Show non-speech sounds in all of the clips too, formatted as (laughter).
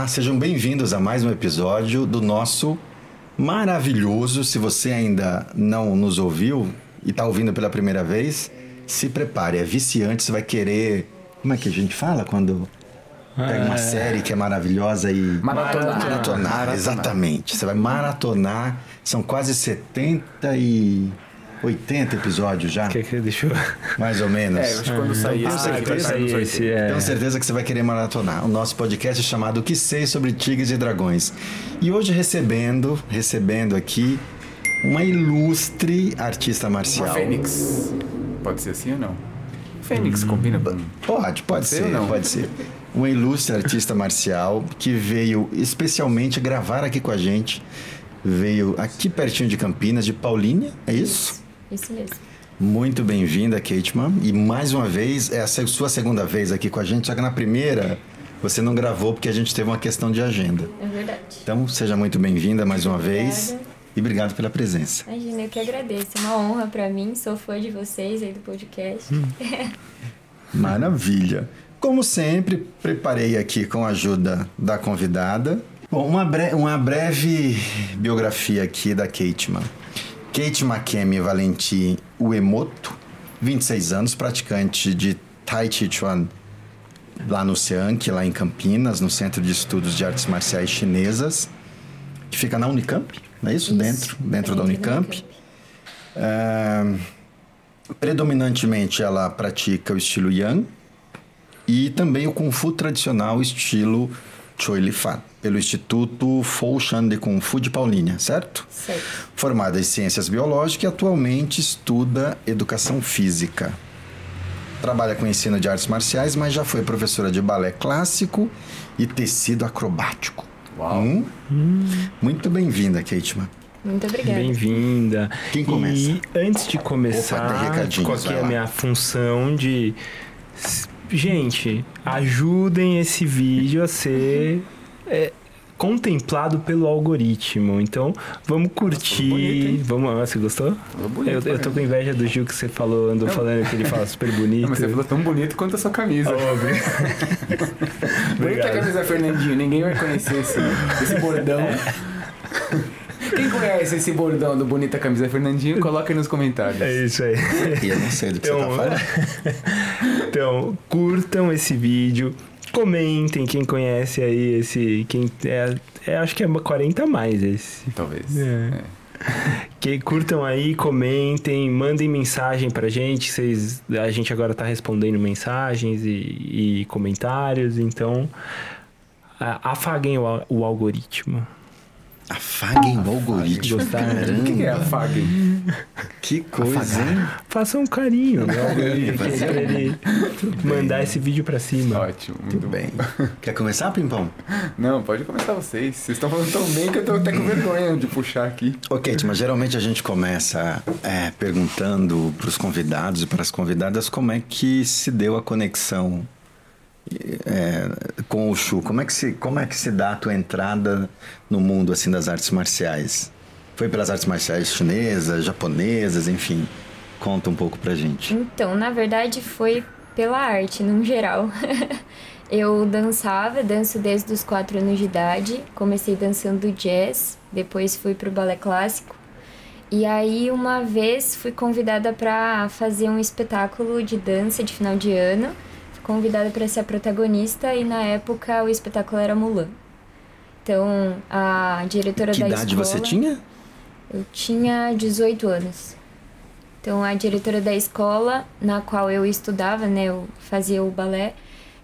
Olá, sejam bem-vindos a mais um episódio do nosso maravilhoso. Se você ainda não nos ouviu e está ouvindo pela primeira vez, se prepare, é viciante, você vai querer. Como é que a gente fala quando pega uma É. série que é maravilhosa e. Maratonar. Maratonar, Maratonar. exatamente. Você vai maratonar, são quase 70 e 80 episódios já, Que, que, deixa eu... mais ou menos. É, acho que quando sair certeza vai que sair nos esse 80. é... Tenho certeza que você vai querer maratonar. O nosso podcast é chamado O que sei sobre tigres e dragões. E hoje recebendo, recebendo aqui uma ilustre artista Uma marcial. Fênix. Pode ser assim ou não? Fênix combina com... Pode, pode ser ser, ou não? pode ser. Uma ilustre artista marcial que veio especialmente gravar aqui com a gente. Veio aqui pertinho de Campinas, de Paulínia, é isso? Isso mesmo. Muito bem-vinda, Kateman. E mais uma vez, é a sua segunda vez aqui com a gente, só que na primeira você não gravou porque a gente teve uma questão de agenda. É verdade. Então, seja muito bem-vinda mais uma vez Obrigada. e obrigado pela presença. Imagina, eu que agradeço. É uma honra pra mim. Sou fã de vocês aí do podcast. Hum. (laughs) Maravilha. Como sempre, preparei aqui com a ajuda da convidada. Bom, uma, bre- uma breve biografia aqui da Kateman. Kate Makemi Valenti Uemoto, 26 anos, praticante de Tai Chi Chuan lá no SEANC, lá em Campinas, no Centro de Estudos de Artes Marciais Chinesas, que fica na Unicamp, não é isso? Isso. Dentro, dentro da Dentro da Unicamp. Ah, predominantemente ela pratica o estilo Yang e também o Kung Fu tradicional estilo Choi Li Fan, pelo Instituto Foshan de Kung Fu de Paulínia, certo? Certo. Formada em Ciências Biológicas e atualmente estuda Educação Física. Trabalha com ensino de artes marciais, mas já foi professora de balé clássico e tecido acrobático. Uau. Hum? Muito bem-vinda, Kateman. Muito obrigada. Bem-vinda. Quem começa? E antes de Opa, começar, recadinhos, qual que é a minha função de... Gente, ajudem esse vídeo a ser é, contemplado pelo algoritmo. Então, vamos curtir. bonito, hein? vamos, ah, você gostou? Bonito, eu, eu tô com inveja do Gil que você falou, andou Não. falando que ele fala super bonito. (laughs) Não, mas você falou tão bonito quanto a sua camisa. Óbvio. Bonita (laughs) a camisa Fernandinho, ninguém vai conhecer esse, esse bordão. (laughs) Quem conhece esse bordão do Bonita Camisa Fernandinho, coloca aí nos comentários. É isso aí. E eu não sei do que você Então, tá falando. Então, curtam esse vídeo, comentem quem conhece aí esse. Quem é, é, acho que é 40 a mais esse. Talvez. É. É. Que curtam aí, comentem, mandem mensagem pra gente. Vocês, a gente agora tá respondendo mensagens e, e comentários, então afaguem o, o algoritmo. Afaguem o algoritmo. Gostaram? O que que é a FAG? Que coisa, hein? Façam um carinho no algoritmo pra ele mandar esse vídeo pra cima. Ótimo, muito Muito bem. Quer começar, Pimpão? Não, pode começar vocês. Vocês estão falando tão bem que eu tô até com vergonha de puxar aqui. Ok, mas geralmente a gente começa é, perguntando para os convidados e para as convidadas como é que se deu a conexão é, com o Shu. Como é, que se, como é que se dá a tua entrada no mundo assim das artes marciais? Foi pelas artes marciais chinesas, japonesas, enfim. Conta um pouco pra gente. Então, na verdade, foi pela arte, no geral. (laughs) eu dançava, danço desde os 4 anos de idade. Comecei dançando jazz, depois fui pro balé clássico. E aí, uma vez, fui convidada para fazer um espetáculo de dança de final de ano. Convidada para ser a protagonista e, na época, o espetáculo era Mulan. Então, a diretora Que da idade escola... você tinha? Eu tinha 18 anos. Então a diretora da escola na qual eu estudava, né, eu fazia o balé,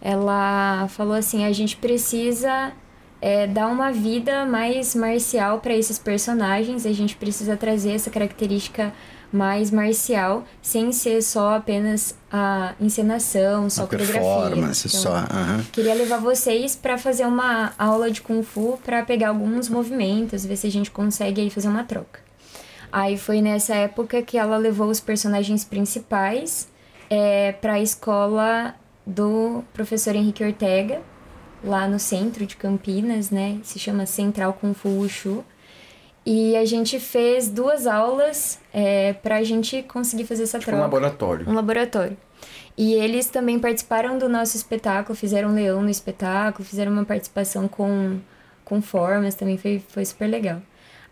ela falou assim: a gente precisa é, dar uma vida mais marcial para esses personagens, a gente precisa trazer essa característica mais marcial, sem ser só apenas a encenação, só a coreografia. performance, Então, só. aham. Queria levar vocês para fazer uma aula de Kung Fu para pegar alguns movimentos, ver se a gente consegue aí fazer uma troca. Aí foi nessa época que ela levou os personagens principais é, para a escola do professor Henrique Ortega, lá no centro de Campinas, né? Se chama Central Kung Fu Wushu. E a gente fez duas aulas é, para a gente conseguir fazer essa Tipo um troca laboratório. um laboratório. E eles também participaram do nosso espetáculo, fizeram um leão no espetáculo, fizeram uma participação com, com formas, também foi, foi super legal.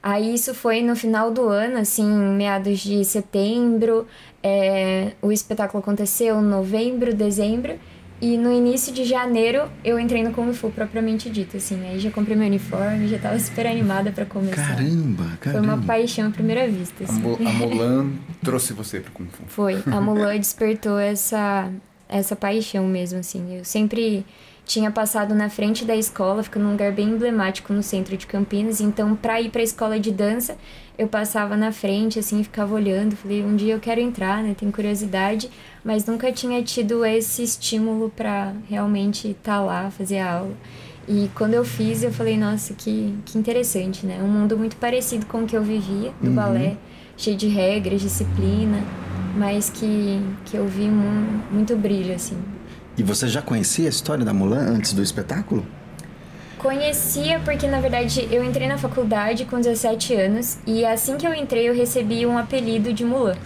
Aí isso foi no final do ano, assim, meados de setembro. É, o espetáculo aconteceu em novembro, dezembro. E no início de janeiro eu entrei no Kung Fu propriamente dito, assim. Aí já comprei meu uniforme, já tava (laughs) super animada para começar. Caramba, caramba. Foi uma paixão à primeira vista. A, Assim. A (laughs) Mulan trouxe você pro Kung Fu. Foi. A (laughs) Mulan despertou essa, essa paixão mesmo, assim. Eu sempre tinha passado na frente da escola, fica num lugar bem emblemático no centro de Campinas. Então, pra ir pra escola de dança, eu passava na frente, assim, ficava olhando. Falei, um dia eu quero entrar, né? Tenho curiosidade. Mas nunca tinha tido esse estímulo pra realmente estar lá, fazer a aula. E quando eu fiz, eu falei, nossa, que, que interessante, né? Um mundo muito parecido com o que eu vivia do balé, cheio de regras, disciplina, mas que, que eu vi mu- muito brilho, assim. E você já conhecia a história da Mulan antes do espetáculo? Conhecia porque, na verdade, eu entrei na faculdade com 17 anos e assim que eu entrei eu recebi um apelido de Mulan.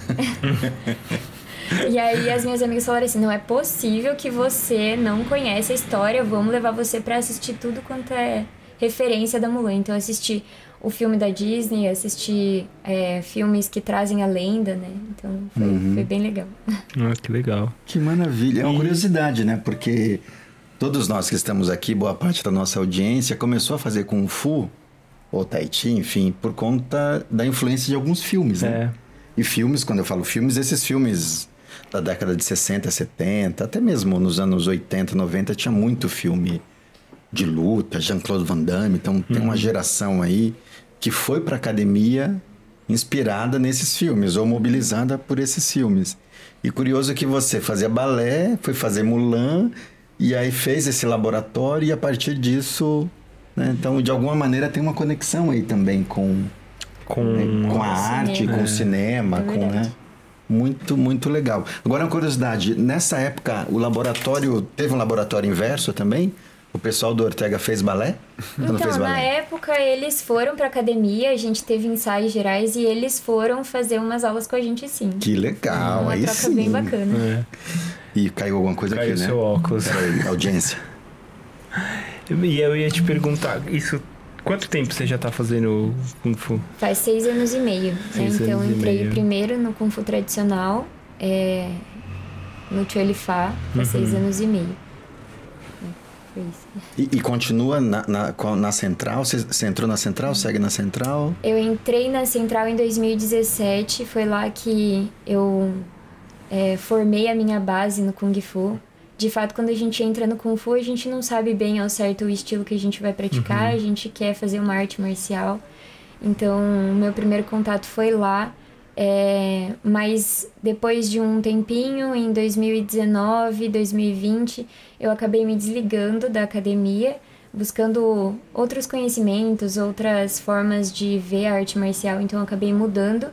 (laughs) e aí as minhas amigas falaram assim, não é possível que você não conhece a história, vamos levar você pra assistir tudo quanto é referência da Mulan. Então eu assisti o filme da Disney, assisti é, filmes que trazem a lenda, né? Então foi, foi bem legal. Ah, que legal. Que maravilha. É uma curiosidade, né? Porque todos nós que estamos aqui, boa parte da nossa audiência, começou a fazer Kung Fu, ou Tai Chi, enfim, por conta da influência de alguns filmes, né? É. E filmes, quando eu falo filmes, esses filmes da década de 60, 70, até mesmo nos anos 80, 90, tinha muito filme de luta, Jean-Claude Van Damme. Então tem uma geração aí que foi para academia inspirada nesses filmes ou mobilizada por esses filmes. E curioso que você fazia balé, foi fazer Mulan e aí fez esse laboratório e a partir disso, né? então de alguma maneira tem uma conexão aí também com Com. né, com a o arte, cinema. com o cinema, É com, né? Muito, muito legal. Agora uma curiosidade, nessa época o laboratório, teve um laboratório inverso também? O pessoal do Ortega fez balé? Então, fez na balé? época, eles foram pra academia, a gente teve ensaios gerais e eles foram fazer umas aulas com a gente sim. Que legal, Uma aí troca sim. bem bacana. É. E caiu alguma coisa Caiu aqui, né? seu óculos. Peraí, (laughs) audiência. E eu ia te perguntar, isso. Quanto tempo você já tá fazendo Kung Fu? Faz seis anos e meio. Né? Então, anos e entrei primeiro no Kung Fu tradicional, é, no Chuelifá, faz Uhum. seis anos e meio. É, Foi isso. E, e continua na, na, na central? Você, você entrou na central? Segue na central? Eu entrei na Central em 2017, foi lá que eu é, formei a minha base no Kung Fu. De fato, quando a gente entra no Kung Fu, a gente não sabe bem ao certo o estilo que a gente vai praticar, a gente quer fazer uma arte marcial. Então, o meu primeiro contato foi lá. É, mas depois de um tempinho, em 2019, 2020, eu acabei me desligando da academia, buscando outros conhecimentos, outras formas de ver a arte marcial. Então, acabei mudando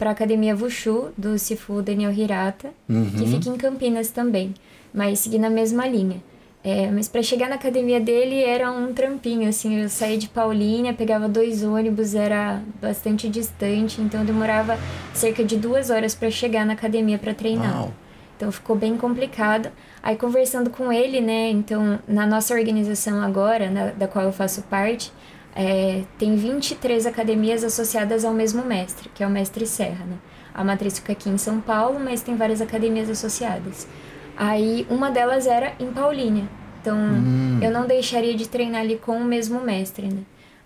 para a Academia Wushu do Sifu Daniel Hirata, que fica em Campinas também, mas seguindo a mesma linha. É, mas para chegar na academia dele era um trampinho, assim, eu saía de Paulínia, pegava dois ônibus, era bastante distante, então demorava cerca de duas horas para chegar na academia para treinar. Uau. Então ficou bem complicado. Aí conversando com ele, né? Então, na nossa organização agora, na- da qual eu faço parte, é, tem 23 academias associadas ao mesmo mestre, que é o mestre Serra, né? A matriz fica aqui em São Paulo, mas tem várias academias associadas. Aí uma delas era em Paulínia. Então, eu não deixaria de treinar ali com o mesmo mestre, né?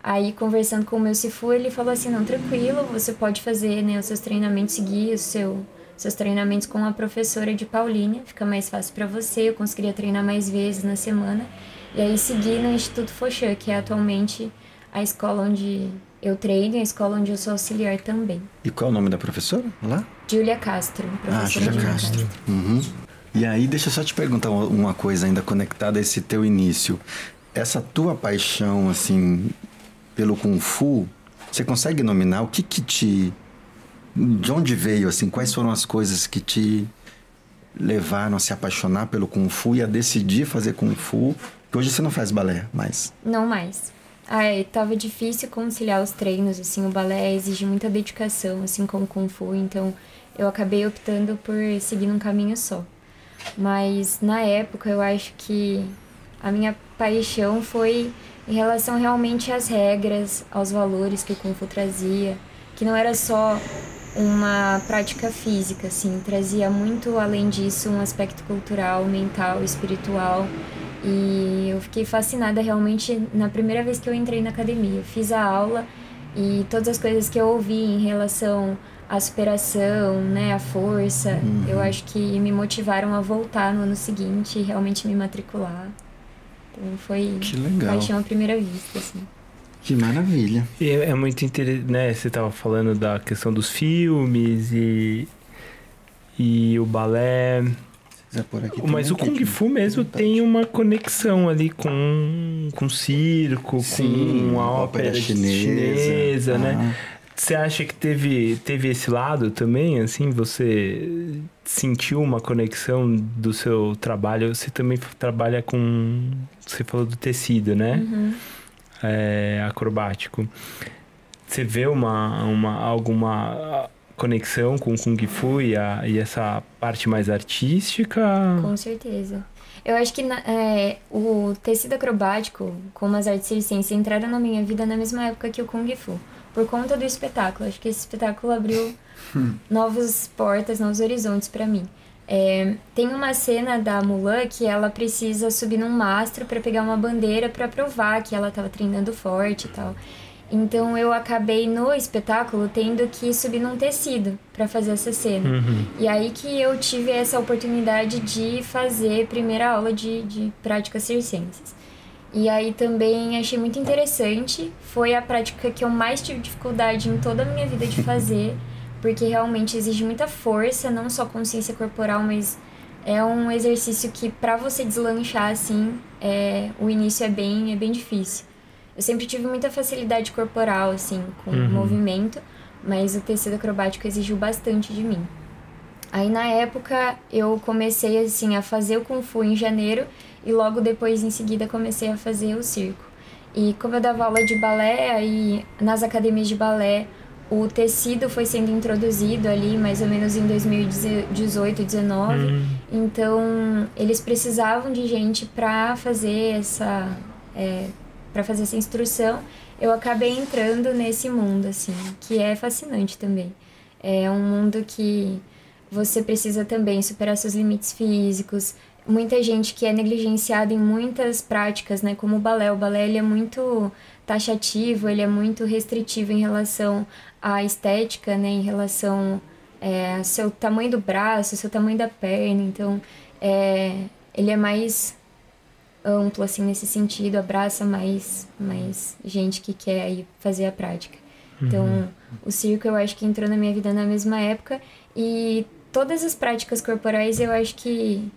Aí, conversando com o meu Sifu, ele falou assim, não, tranquilo, você pode fazer né, os seus treinamentos, seguir o seu, seus treinamentos com a professora de Paulínia, fica mais fácil para você, eu conseguiria treinar mais vezes na semana. E aí, seguir no Instituto Fochan, que é atualmente a escola onde eu treino e a escola onde eu sou auxiliar também. E qual é o nome da professora? Lá? Júlia Castro, Ah, Júlia Castro. Uhum. E aí, deixa eu só te perguntar uma- coisa ainda conectada a esse teu início. Essa tua paixão, assim, pelo Kung Fu, você consegue nominar o que que te... De onde veio, assim, quais foram as coisas que te levaram a se apaixonar pelo Kung Fu e a decidir fazer Kung Fu? Que hoje você não faz balé, mas... Não mais. Ai, tava difícil conciliar os treinos, assim, o balé exige muita dedicação, assim como o Kung Fu, então eu acabei optando por seguir um caminho só. Mas na época eu acho que a minha paixão foi em relação realmente às regras, aos valores que o Kung Fu trazia, que não era só uma prática física, assim, trazia muito além disso um aspecto cultural, mental, espiritual. E eu fiquei fascinada realmente na primeira vez que eu entrei na academia. Fiz a aula e todas as coisas que eu ouvi em relação à superação, né, a força, uhum. eu acho que me motivaram a voltar no ano seguinte e realmente me matricular. Então foi que legal. paixão à primeira vista, assim. Que maravilha. E é, é muito interessante, né? Você estava falando da questão dos filmes e, e o balé. Mas o Kung Fu mesmo tem uma conexão ali com, com circo, Sim, com a ópera, ópera chinesa, chinesa né? Você acha que teve, teve esse lado também, assim? Você sentiu uma conexão do seu trabalho? Você também trabalha com... Você falou do tecido, né? Uhum. É, acrobático. Você vê uma, uma, alguma conexão com o Kung Fu e, a, e essa parte mais artística? Com certeza. Eu acho que é, o tecido acrobático, como as artes circenses, entraram na minha vida na mesma época que o Kung Fu por conta do espetáculo. Acho que esse espetáculo abriu (laughs) novas portas, novos horizontes para mim. É, tem uma cena da Mulan que ela precisa subir num mastro para pegar uma bandeira para provar que ela estava treinando forte e tal. Então eu acabei no espetáculo tendo que subir num tecido para fazer essa cena. Uhum. E aí que eu tive essa oportunidade de fazer primeira aula de, de práticas circenses. E aí também achei muito interessante. Foi a prática que eu mais tive dificuldade em toda a minha vida de fazer, (laughs) porque realmente exige muita força, não só consciência corporal, mas é um exercício que para você deslanchar assim, é, o início é bem, é bem difícil. Eu sempre tive muita facilidade corporal assim com uhum. movimento, mas o tecido acrobático exigiu bastante de mim. Aí na época eu comecei assim a fazer o kung fu em janeiro e logo depois em seguida comecei a fazer o circo. E como eu dava aula de balé, aí nas academias de balé o tecido foi sendo introduzido ali mais ou menos em 2018, 19. Uhum. Então eles precisavam de gente para fazer essa é, para fazer essa instrução. Eu acabei entrando nesse mundo assim, que é fascinante também. É um mundo que você precisa também superar seus limites físicos. Muita gente que é negligenciada em muitas práticas, né, como o balé. O balé ele é muito taxativo, ele é muito restritivo em relação à estética, né, em relação é, seu tamanho do braço, seu tamanho da perna. Então, é, ele é mais amplo assim nesse sentido, abraça mais mais gente que quer ir fazer a prática. Então, uhum. o circo eu acho que entrou na minha vida na mesma época e todas as práticas corporais eu acho que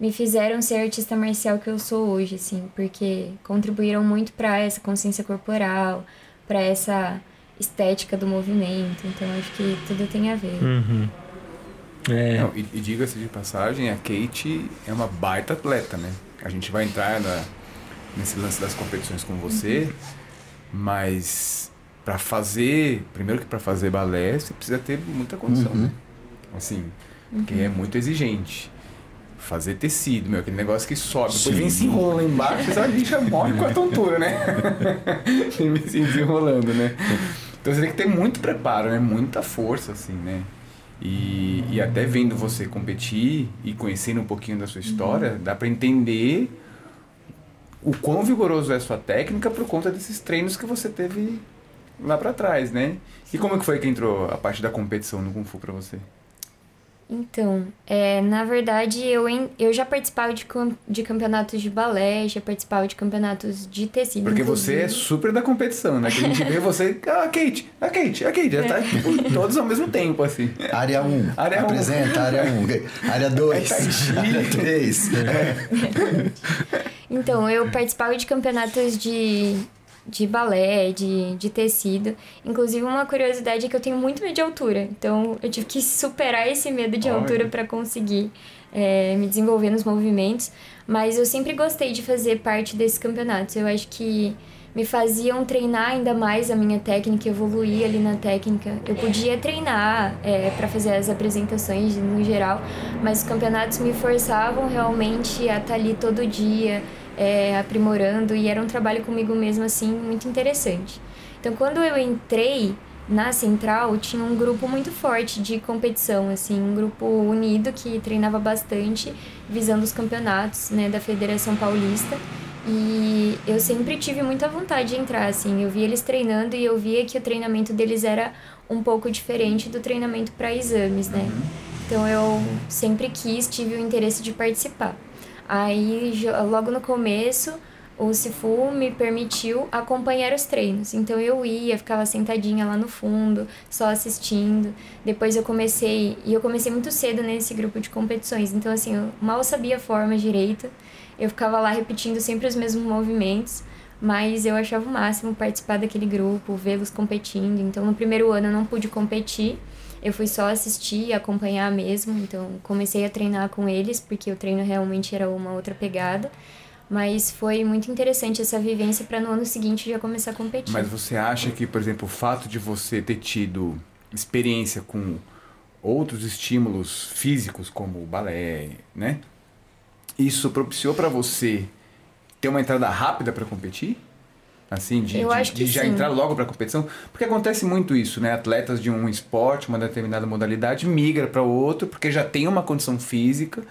me fizeram ser a artista marcial que eu sou hoje, assim, porque contribuíram muito para essa consciência corporal, para essa estética do movimento. Então acho que tudo tem a ver. Uhum. É. Não, e, e diga-se de passagem, a Kate é uma baita atleta, né? A gente vai entrar na, nesse lance das competições com você, uhum. mas para fazer, primeiro que para fazer balé, você precisa ter muita condição, uhum. né? Assim, uhum. que é muito exigente. Fazer tecido, meu, aquele negócio que sobe, depois vem se enrola lá embaixo, a gente já morre com a tontura, né? (laughs) Tem se desenrolando, né? Então você tem que ter muito preparo, né? Muita força, assim, né? E, e até vendo você competir e conhecendo um pouquinho da sua história, uhum. dá para entender o quão vigoroso é a sua técnica por conta desses treinos que você teve lá para trás, né? E como é que foi que entrou a parte da competição no Kung Fu para você? Então, é, na verdade, eu, eu já participava de, de campeonatos de balé, já participava de campeonatos de tecido. Porque inclusive. você é super da competição, né? Que a gente vê você, ah, Kate, a Kate, a Kate, já tá tipo, todos ao mesmo tempo, assim. Área 1, um, área apresenta, um. área (laughs) 1, um. área 2, área 3. É. (laughs) Então, eu participava de campeonatos de de balé, de, de tecido. Inclusive, uma curiosidade é que eu tenho muito medo de altura. Então, eu tive que superar esse medo de Olha. altura para conseguir é, me desenvolver nos movimentos. Mas eu sempre gostei de fazer parte desses campeonatos. Eu acho que me faziam treinar ainda mais a minha técnica, evoluir ali na técnica. Eu podia treinar é, para fazer as apresentações no geral, mas os campeonatos me forçavam realmente a estar tá ali todo dia, é, aprimorando, e era um trabalho comigo mesmo, assim, muito interessante. Então, quando eu entrei na Central, tinha um grupo muito forte de competição, assim, um grupo unido que treinava bastante, visando os campeonatos, né, da Federação Paulista. E eu sempre tive muita vontade de entrar, assim. Eu via eles treinando e eu via que o treinamento deles era um pouco diferente do treinamento para exames, né? Uhum. Então eu sempre quis, tive o interesse de participar. Aí, logo no começo, o Sifu me permitiu acompanhar os treinos. Então eu ia, ficava sentadinha lá no fundo, só assistindo. Depois eu comecei, e eu comecei muito cedo nesse grupo de competições. Então assim, eu mal sabia a forma direito. Eu ficava lá repetindo sempre os mesmos movimentos, mas eu achava o máximo participar daquele grupo, vê-los competindo. Então, no primeiro ano eu não pude competir, eu fui só assistir e acompanhar mesmo. Então, comecei a treinar com eles, porque o treino realmente era uma outra pegada. Mas foi muito interessante essa vivência para no ano seguinte já começar a competir. Mas você acha que, por exemplo, o fato de você ter tido experiência com outros estímulos físicos, como o balé, né? isso propiciou para você ter uma entrada rápida para competir? Assim, de, de, de já sim. entrar logo para a competição? Porque acontece muito isso, né? Atletas de um esporte, uma determinada modalidade, migra para outro porque já tem uma condição física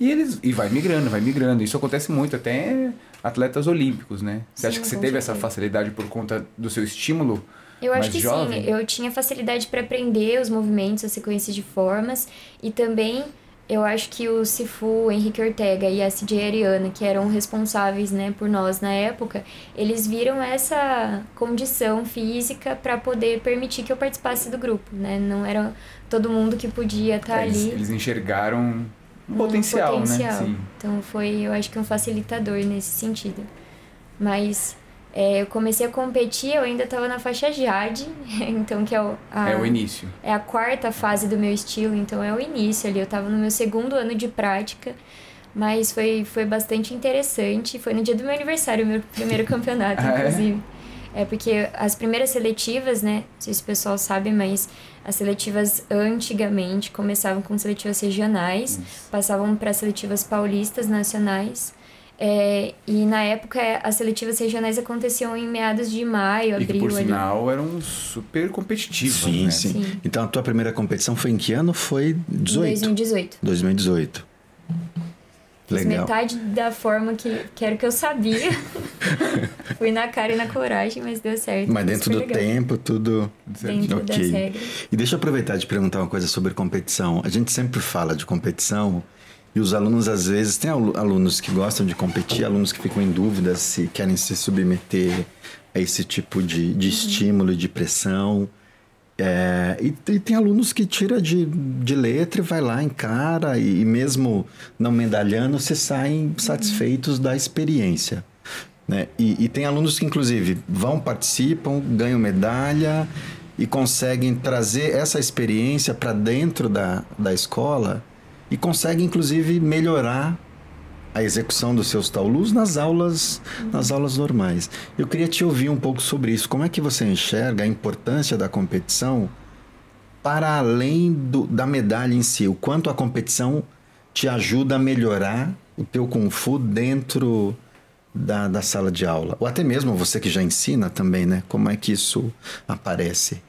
e eles e vai migrando, vai migrando. Isso acontece muito até atletas olímpicos, né? Você sim, acha que você teve certeza. essa facilidade por conta do seu estímulo? Eu acho que jovem? sim. Eu tinha facilidade para aprender os movimentos, a sequência de formas e também eu acho que o Sifu, Henrique Ortega e a CJ Ariana, que eram responsáveis né, por nós na época, eles viram essa condição física para poder permitir que eu participasse do grupo. Né? Não era todo mundo que podia estar tá eles, ali. Eles enxergaram um potencial, potencial, né? Sim. Então foi, eu acho que um facilitador nesse sentido. Mas é, eu comecei a competir, eu ainda estava na faixa Jade, (laughs) então que é o, a, é o início. É a quarta fase do meu estilo, então é o início ali. Eu estava no meu segundo ano de prática, mas foi, foi bastante interessante. Foi no dia do meu aniversário, meu primeiro campeonato, (laughs) ah, é? inclusive. É? é porque as primeiras seletivas, né? Não sei se o pessoal sabe, mas as seletivas antigamente começavam com seletivas regionais, Isso. passavam para seletivas paulistas nacionais é, e na época as seletivas regionais aconteciam em meados de maio, abril. E que, por ali. sinal eram super competitivos. Sim, né? sim, sim. Então a tua primeira competição foi em que ano? Foi 18? 2018. 2018. Legal. metade da forma que, que era que eu sabia. (laughs) Fui na cara e na coragem, mas deu certo. Mas dentro do legal. tempo, tudo. Dentro okay. das regras. E deixa eu aproveitar de perguntar uma coisa sobre competição. A gente sempre fala de competição e os alunos, às vezes, tem alunos que gostam de competir, alunos que ficam em dúvida se querem se submeter a esse tipo de, de uhum. estímulo, de pressão. É, e, e, tem alunos que tira de, de letra e vai lá, encara, e, e mesmo não medalhando, se saem uhum. satisfeitos da experiência. Né? E, e tem alunos que, inclusive, vão, participam, ganham medalha e conseguem trazer essa experiência para dentro da, da escola e consegue inclusive melhorar a execução dos seus taulus nas aulas nas aulas normais. Eu queria te ouvir um pouco sobre isso. Como é que você enxerga a importância da competição para além do, da medalha em si? O quanto a competição te ajuda a melhorar o teu kung fu dentro da, da sala de aula? Ou até mesmo você que já ensina também, né? Como é que isso aparece?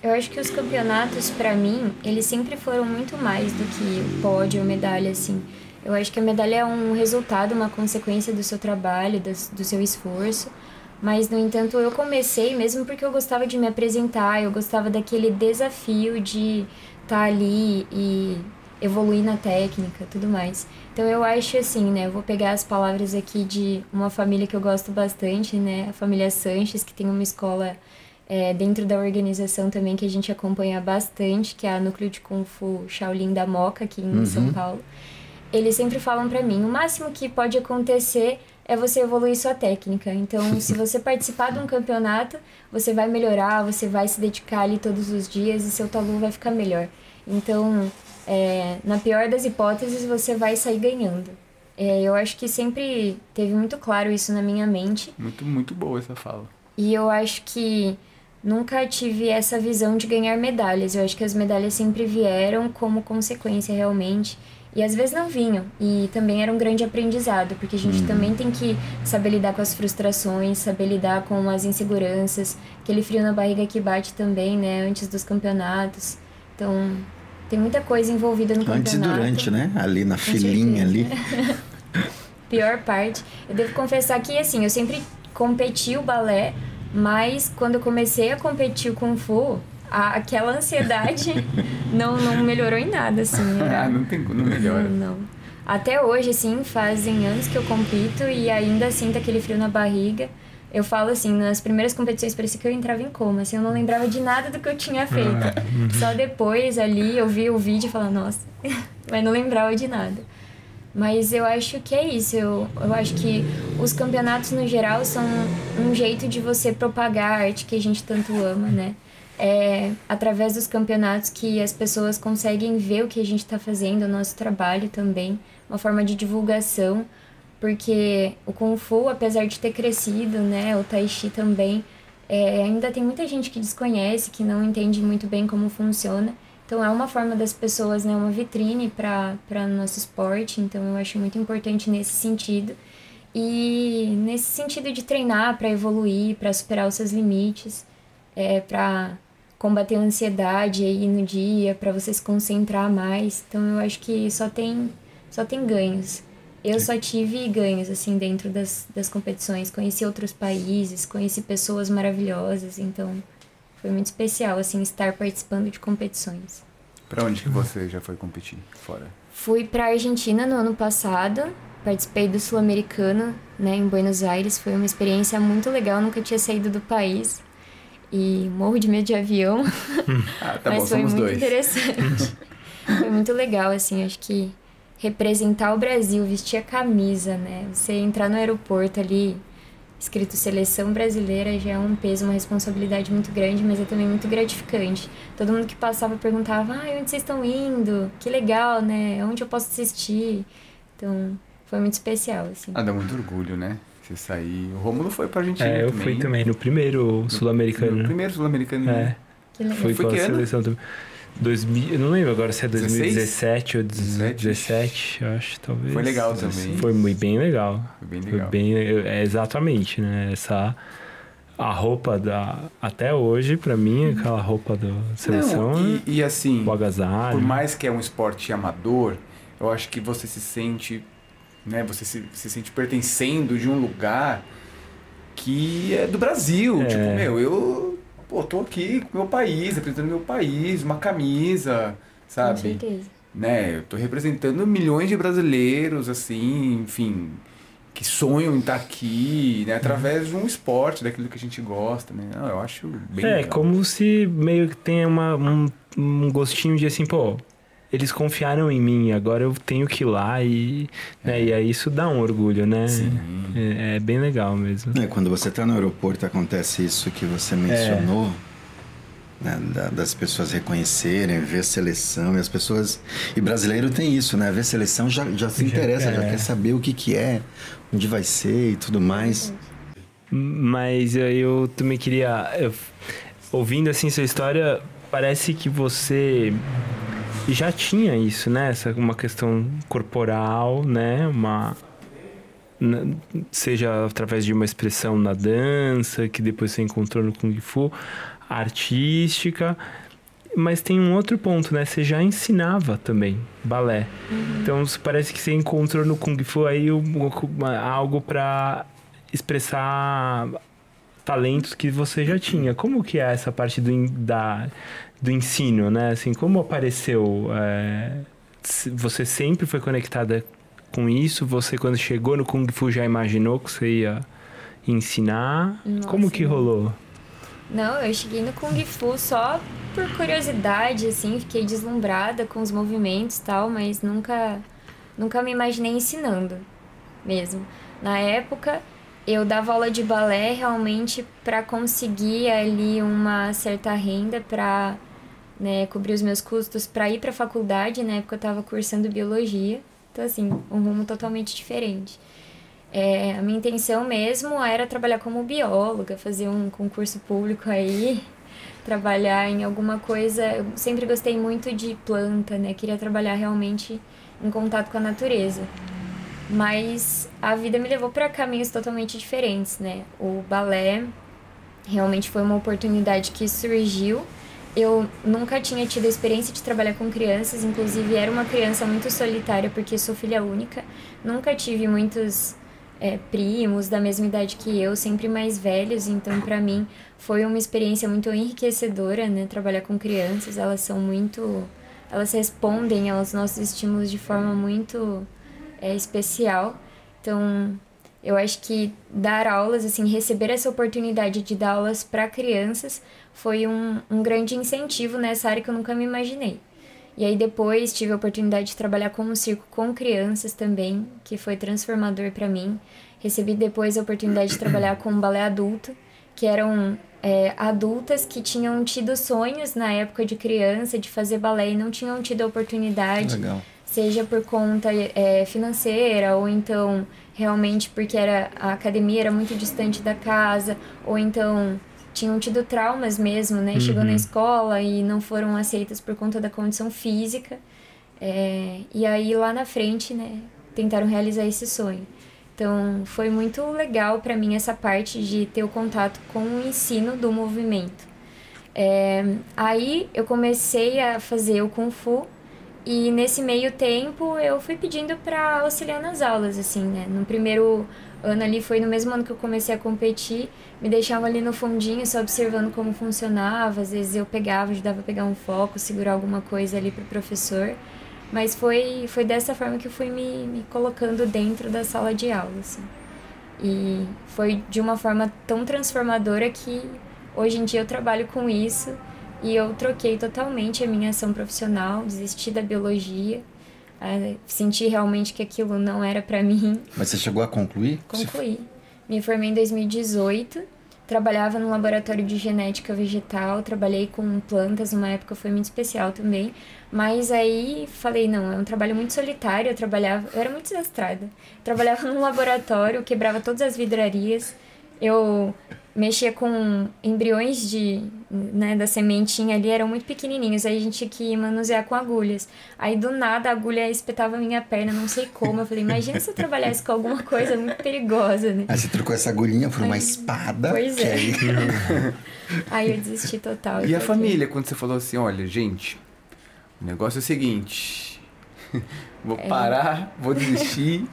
Eu acho que os campeonatos, para mim, eles sempre foram muito mais do que pódio ou medalha, assim. Eu acho que a medalha é um resultado, uma consequência do seu trabalho, do, seu esforço. Mas, no entanto, eu comecei mesmo porque eu gostava de me apresentar, eu gostava daquele desafio de estar tá ali e evoluir na técnica tudo mais. Então eu acho assim, né? Eu vou pegar as palavras aqui de uma família que eu gosto bastante, né? A família Sanches, que tem uma escola é, dentro da organização também que a gente acompanha bastante, que é a Núcleo de Kung Fu Shaolin da Moca, aqui em uhum. São Paulo. Eles sempre falam para mim, o máximo que pode acontecer é você evoluir sua técnica. Então, (laughs) se você participar de um campeonato, você vai melhorar, você vai se dedicar ali todos os dias e seu talu vai ficar melhor. Então, é, na pior das hipóteses, você vai sair ganhando. É, eu acho que sempre teve muito claro isso na minha mente. Muito, muito boa essa fala. E eu acho que nunca tive essa visão de ganhar medalhas. Eu acho que as medalhas sempre vieram como consequência realmente. E às vezes não vinham. E também era um grande aprendizado, porque a gente também tem que saber lidar com as frustrações, saber lidar com as inseguranças, aquele frio na barriga que bate também, né, antes dos campeonatos. Então, tem muita coisa envolvida no Antes e campeonato. durante, né? Ali na filinha ali. (laughs) Pior parte. Eu devo confessar que, assim, eu sempre competi o balé, mas quando eu comecei a competir o Kung Fu, a- aquela ansiedade (laughs) não, não melhorou em nada, assim. era- (laughs) Ah, não tem, não melhora. não, não. Até hoje, assim, fazem anos que eu compito e ainda sinto aquele frio na barriga. Eu falo assim, nas primeiras competições parecia que eu entrava em coma, assim, eu não lembrava de nada do que eu tinha feito. Só depois ali eu vi o vídeo e falava, nossa, (laughs) mas não lembrava de nada. Mas eu acho que é isso, eu, eu acho que os campeonatos no geral são um jeito de você propagar a arte que a gente tanto ama, né? É através dos campeonatos que as pessoas conseguem ver o que a gente está fazendo, o nosso trabalho também, uma forma de divulgação, porque o Kung Fu, apesar de ter crescido, né, o Tai Chi também, é, ainda tem muita gente que desconhece, que não entende muito bem como funciona. Então é uma forma das pessoas, né, uma vitrine para o nosso esporte, então eu acho muito importante nesse sentido. E nesse sentido de treinar para evoluir, para superar os seus limites, é, para combater a ansiedade aí no dia, para você se concentrar mais. Então eu acho que só tem só tem ganhos. Eu só tive ganhos assim dentro das, das competições, conheci outros países, conheci pessoas maravilhosas, então foi muito especial assim estar participando de competições. Pra onde que você já foi competir fora? Fui para Argentina no ano passado, participei do Sul-Americano, né, em Buenos Aires, foi uma experiência muito legal, nunca tinha saído do país. E morro de medo de avião, (laughs) Ah, tá mas bom, foi muito dois. interessante. (laughs) foi muito legal, assim, acho que representar o Brasil, vestir a camisa, né? Você entrar no aeroporto ali, escrito seleção brasileira, já é um peso, uma responsabilidade muito grande, mas é também muito gratificante. Todo mundo que passava perguntava, ah, onde vocês estão indo? Que legal, né? Onde eu posso assistir? Então, foi muito especial, assim. Ah, dá muito orgulho, né? Você sair. O Rômulo foi pra Argentina É, eu também. fui também no primeiro No sul-americano. primeiro sul-americano. É, né? Que legal. fui Foi com a seleção também. 2000, eu não lembro agora se é 2017 ou 17? 2017, eu acho, talvez. Foi legal também. Foi bem legal. Foi bem Foi legal. bem, é exatamente, né? Essa a roupa da até hoje pra mim aquela roupa da seleção, Não, e, e assim, o agasalho. por mais que é um esporte amador, eu acho que você se sente, né, você se, se sente pertencendo de um lugar que é do Brasil. É. Tipo, meu, eu pô, tô aqui com o meu país, representando meu país, uma camisa, Com sabe? certeza. Né, eu tô representando milhões de brasileiros, assim, enfim, que sonham em estar aqui, né, através de um esporte, daquilo que a gente gosta, né? Não, eu acho bem é, legal. como se meio que tenha uma, um, um gostinho de assim, pô, eles confiaram em mim, agora eu tenho que ir lá e, né, e aí isso dá um orgulho, né? Sim. É, é bem legal mesmo. É, quando você está no aeroporto acontece isso que você mencionou, né, da- das pessoas reconhecerem, ver seleção e as pessoas e brasileiro tem isso, né? Ver seleção já, já se Já interessa, já quer. quer saber o que que é, onde vai ser e tudo mais. Mas eu também queria. eu- ouvindo assim sua história, parece que você já tinha isso, né? Essa, uma questão corporal, né? Uma. Seja através de uma expressão na dança, que depois você encontrou no Kung Fu, artística. Mas tem um outro ponto, né? Você já ensinava também balé. Então parece que você encontrou no Kung Fu aí uma- algo para expressar talentos que você já tinha. Como que é essa parte do, da, do ensino, né? Assim, como apareceu? é, você sempre foi conectada com isso? Você, quando chegou no Kung Fu, já imaginou que você ia ensinar? Nossa, como que rolou? Não, eu cheguei no Kung Fu só por curiosidade, assim, fiquei deslumbrada com os movimentos e tal, mas nunca, nunca me imaginei ensinando mesmo. Na época, eu dava aula de balé realmente para conseguir ali uma certa renda para né, cobrir os meus custos para ir para a faculdade. Na época, eu estava cursando biologia, Então, assim, um rumo totalmente diferente. É, a minha intenção mesmo era trabalhar como bióloga, fazer um concurso público aí, (laughs) trabalhar em alguma coisa. Eu sempre gostei muito de planta, né? Queria trabalhar realmente em contato com a natureza. Mas a vida me levou para caminhos totalmente diferentes, né? O balé realmente foi uma oportunidade que surgiu. Eu nunca tinha tido a experiência de trabalhar com crianças, inclusive era uma criança muito solitária porque sou filha única. Nunca tive muitos é, primos da mesma idade que eu, sempre mais velhos, então para mim foi uma experiência muito enriquecedora, né? Trabalhar com crianças, elas são muito. Elas respondem aos nossos estímulos de forma muito é, especial. Então, eu acho que dar aulas, assim, receber essa oportunidade de dar aulas para crianças foi um, um grande incentivo nessa área que eu nunca me imaginei. E aí depois tive a oportunidade de trabalhar como circo com crianças também, que foi transformador para mim. Recebi depois a oportunidade de trabalhar com balé adulto, que eram é, adultas que tinham tido sonhos na época de criança de fazer balé e não tinham tido a oportunidade. Legal seja por conta é, financeira ou então realmente porque era a academia era muito distante da casa ou então tinham tido traumas mesmo, né? Uhum. Chegou na escola e não foram aceitas por conta da condição física. É, e aí lá na frente, né, tentaram realizar esse sonho. Então foi muito legal para mim essa parte de ter o contato com o ensino do movimento. É, aí eu comecei a fazer o Kung Fu e nesse meio tempo eu fui pedindo para auxiliar nas aulas, assim, né? No primeiro ano ali foi no mesmo ano que eu comecei a competir, me deixava ali no fundinho só observando como funcionava, às vezes eu pegava, ajudava a pegar um foco, segurar alguma coisa ali pro professor. Mas foi, foi dessa forma que eu fui me, me colocando dentro da sala de aula, assim. E foi de uma forma tão transformadora que hoje em dia eu trabalho com isso e eu troquei totalmente a minha ação profissional, desisti da biologia, uh, senti realmente que aquilo não era para mim. Mas você chegou a concluir? Concluí. Me formei em 2018, trabalhava no laboratório de genética vegetal, trabalhei com plantas, uma época foi muito especial também. Mas aí falei, não, é um trabalho muito solitário, eu trabalhava, eu era muito desastrada. Trabalhava num laboratório, quebrava todas as vidrarias. Eu mexia com embriões de, né, da sementinha ali, eram muito pequenininhos, aí a gente tinha que manusear com agulhas. Aí do nada a agulha espetava a minha perna, não sei como. Eu falei, imagina se eu trabalhasse com alguma coisa muito perigosa, né? Aí você trocou essa agulhinha por uma aí, espada. Pois é. Aí... (laughs) aí eu desisti total. E a família, quando você falou assim, olha, gente, o negócio é o seguinte, (laughs) vou é... parar, vou desistir.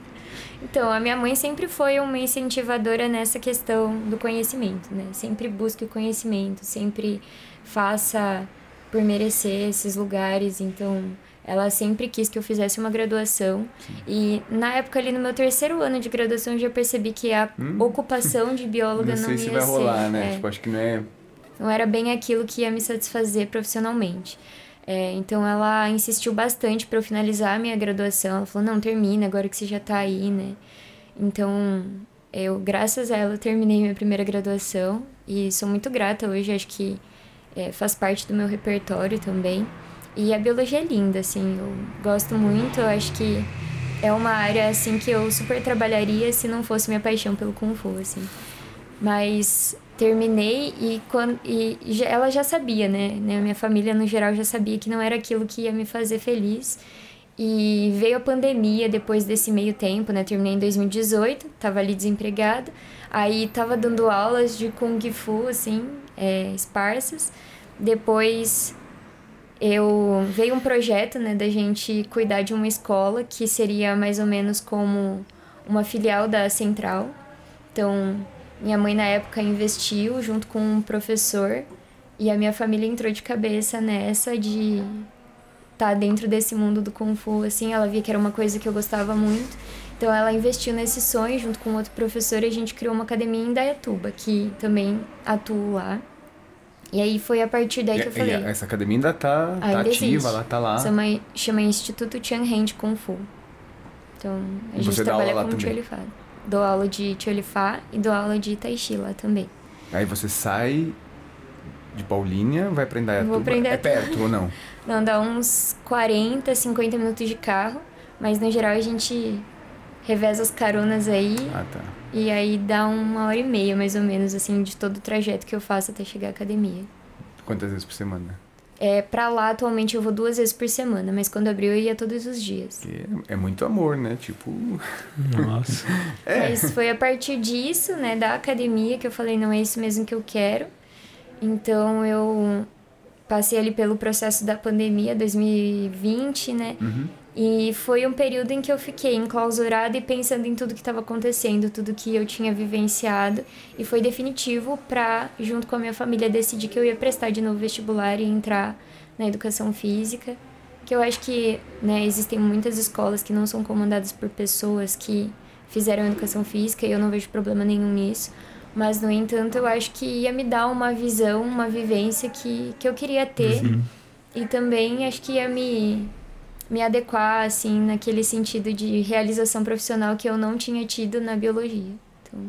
Então, a minha mãe sempre foi uma incentivadora nessa questão do conhecimento, né? Sempre busque o conhecimento, sempre faça por merecer esses lugares. Então, ela sempre quis que eu fizesse uma graduação. Sim. E na época ali no meu terceiro ano de graduação eu já percebi que a hum? ocupação de bióloga não, não ia se vai ser, rolar, né? É, tipo, acho que não é não era bem aquilo que ia me satisfazer profissionalmente. É, então ela insistiu bastante para eu finalizar a minha graduação. Ela falou: não, termina agora que você já está aí, né? Então eu, graças a ela, terminei minha primeira graduação e sou muito grata hoje. Acho que é, faz parte do meu repertório também. E a biologia é linda, assim, eu gosto muito. Eu acho que é uma área assim que eu super trabalharia se não fosse minha paixão pelo kung fu, assim. Mas terminei e, quando, e ela já sabia, né? né? Minha família, no geral, já sabia que não era aquilo que ia me fazer feliz. E veio a pandemia depois desse meio tempo, né? Terminei em 2018, tava ali desempregada. Aí tava dando aulas de Kung Fu, assim, é, esparsas. Depois eu veio um projeto, né, da gente cuidar de uma escola que seria mais ou menos como uma filial da Central. Então, minha mãe, na época, investiu junto com um professor e a minha família entrou de cabeça nessa de estar tá dentro desse mundo do Kung Fu, assim. Ela via que era uma coisa que eu gostava muito. Então, ela investiu nesse sonho junto com outro professor e a gente criou uma academia em Dayatuba, que também atuo lá. E aí foi a partir daí e, que eu falei. essa academia ainda tá, tá ativa, ela tá lá. Chama, chama Instituto Tian Hand Kung Fu. Então, a gente trabalha com Tio Dou aula de Tiolifá e dou aula de Taishi lá também. Aí você sai de Paulínia, vai pra Indaiatuba? Vou pra Indaiatuba. É perto ou não? (laughs) Não, dá uns 40, 50 minutos de carro. Mas no geral a gente reveza as caronas aí. Ah, tá. E aí dá uma hora e meia, mais ou menos, assim, de todo o trajeto que eu faço até chegar à academia. Quantas vezes por semana? É, pra lá, atualmente, eu vou duas vezes por semana, mas quando abriu eu ia todos os dias. Que é muito amor, né? Tipo. Nossa. (laughs) É. Mas foi a partir disso, né, da academia, que eu falei, não é isso mesmo que eu quero. Então eu passei ali pelo processo da pandemia 2020, né? Uhum. E foi um período em que eu fiquei enclausurada e pensando em tudo que estava acontecendo, tudo que eu tinha vivenciado. E foi definitivo para, junto com a minha família, decidir que eu ia prestar de novo vestibular e entrar na educação física. Que eu acho que né, existem muitas escolas que não são comandadas por pessoas que fizeram educação física e eu não vejo problema nenhum nisso. Mas, no entanto, eu acho que ia me dar uma visão, uma vivência que, que eu queria ter. E também acho que ia me me adequar, assim, naquele sentido de realização profissional que eu não tinha tido na biologia. Então,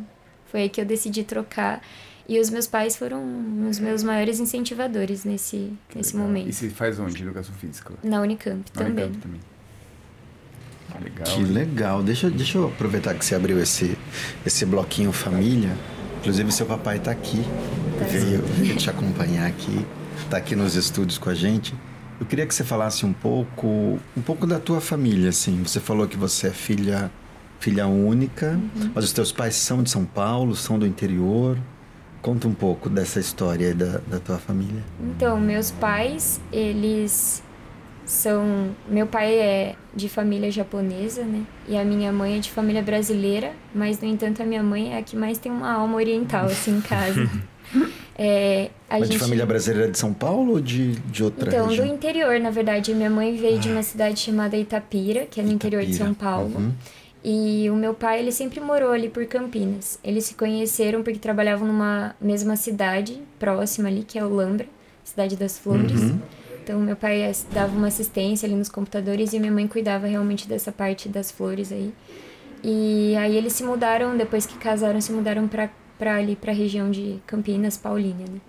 foi aí que eu decidi trocar. E os meus pais foram os meus maiores incentivadores nesse, nesse Legal. momento. E você faz onde? Educação física? Na Unicamp Na também. Unicamp também. Ah, Legal. Que legal. Deixa, deixa eu aproveitar que você abriu esse, esse bloquinho família. Inclusive, seu papai está aqui. Tá. Veio, veio te acompanhar aqui. Está aqui nos estúdios com a gente. Eu queria que você falasse um pouco, um pouco da tua família, assim. Você falou que você é filha, filha única, Uhum. mas os teus pais são de São Paulo, são do interior. Conta um pouco dessa história da, da tua família. Então, meus pais, eles são. Meu pai é de família japonesa, né? E a minha mãe é de família brasileira, mas, no entanto, a minha mãe é a que mais tem uma alma oriental, assim, em casa. (laughs) É, Mas gente... de família brasileira de São Paulo ou de, de outra Então, do região? interior, na verdade. Minha mãe veio de uma cidade chamada Itapira, que é no interior de São Itapira. Paulo. Uhum. E o meu pai, ele sempre morou ali por Campinas. Eles se conheceram porque trabalhavam numa mesma cidade próxima ali, que é Olambra, cidade das flores. Uhum. Então, meu pai ass- dava uma assistência ali nos computadores e minha mãe cuidava realmente dessa parte das flores aí. E aí eles se mudaram, depois que casaram, se mudaram pra, pra ali, pra região de Campinas, Paulínia, né?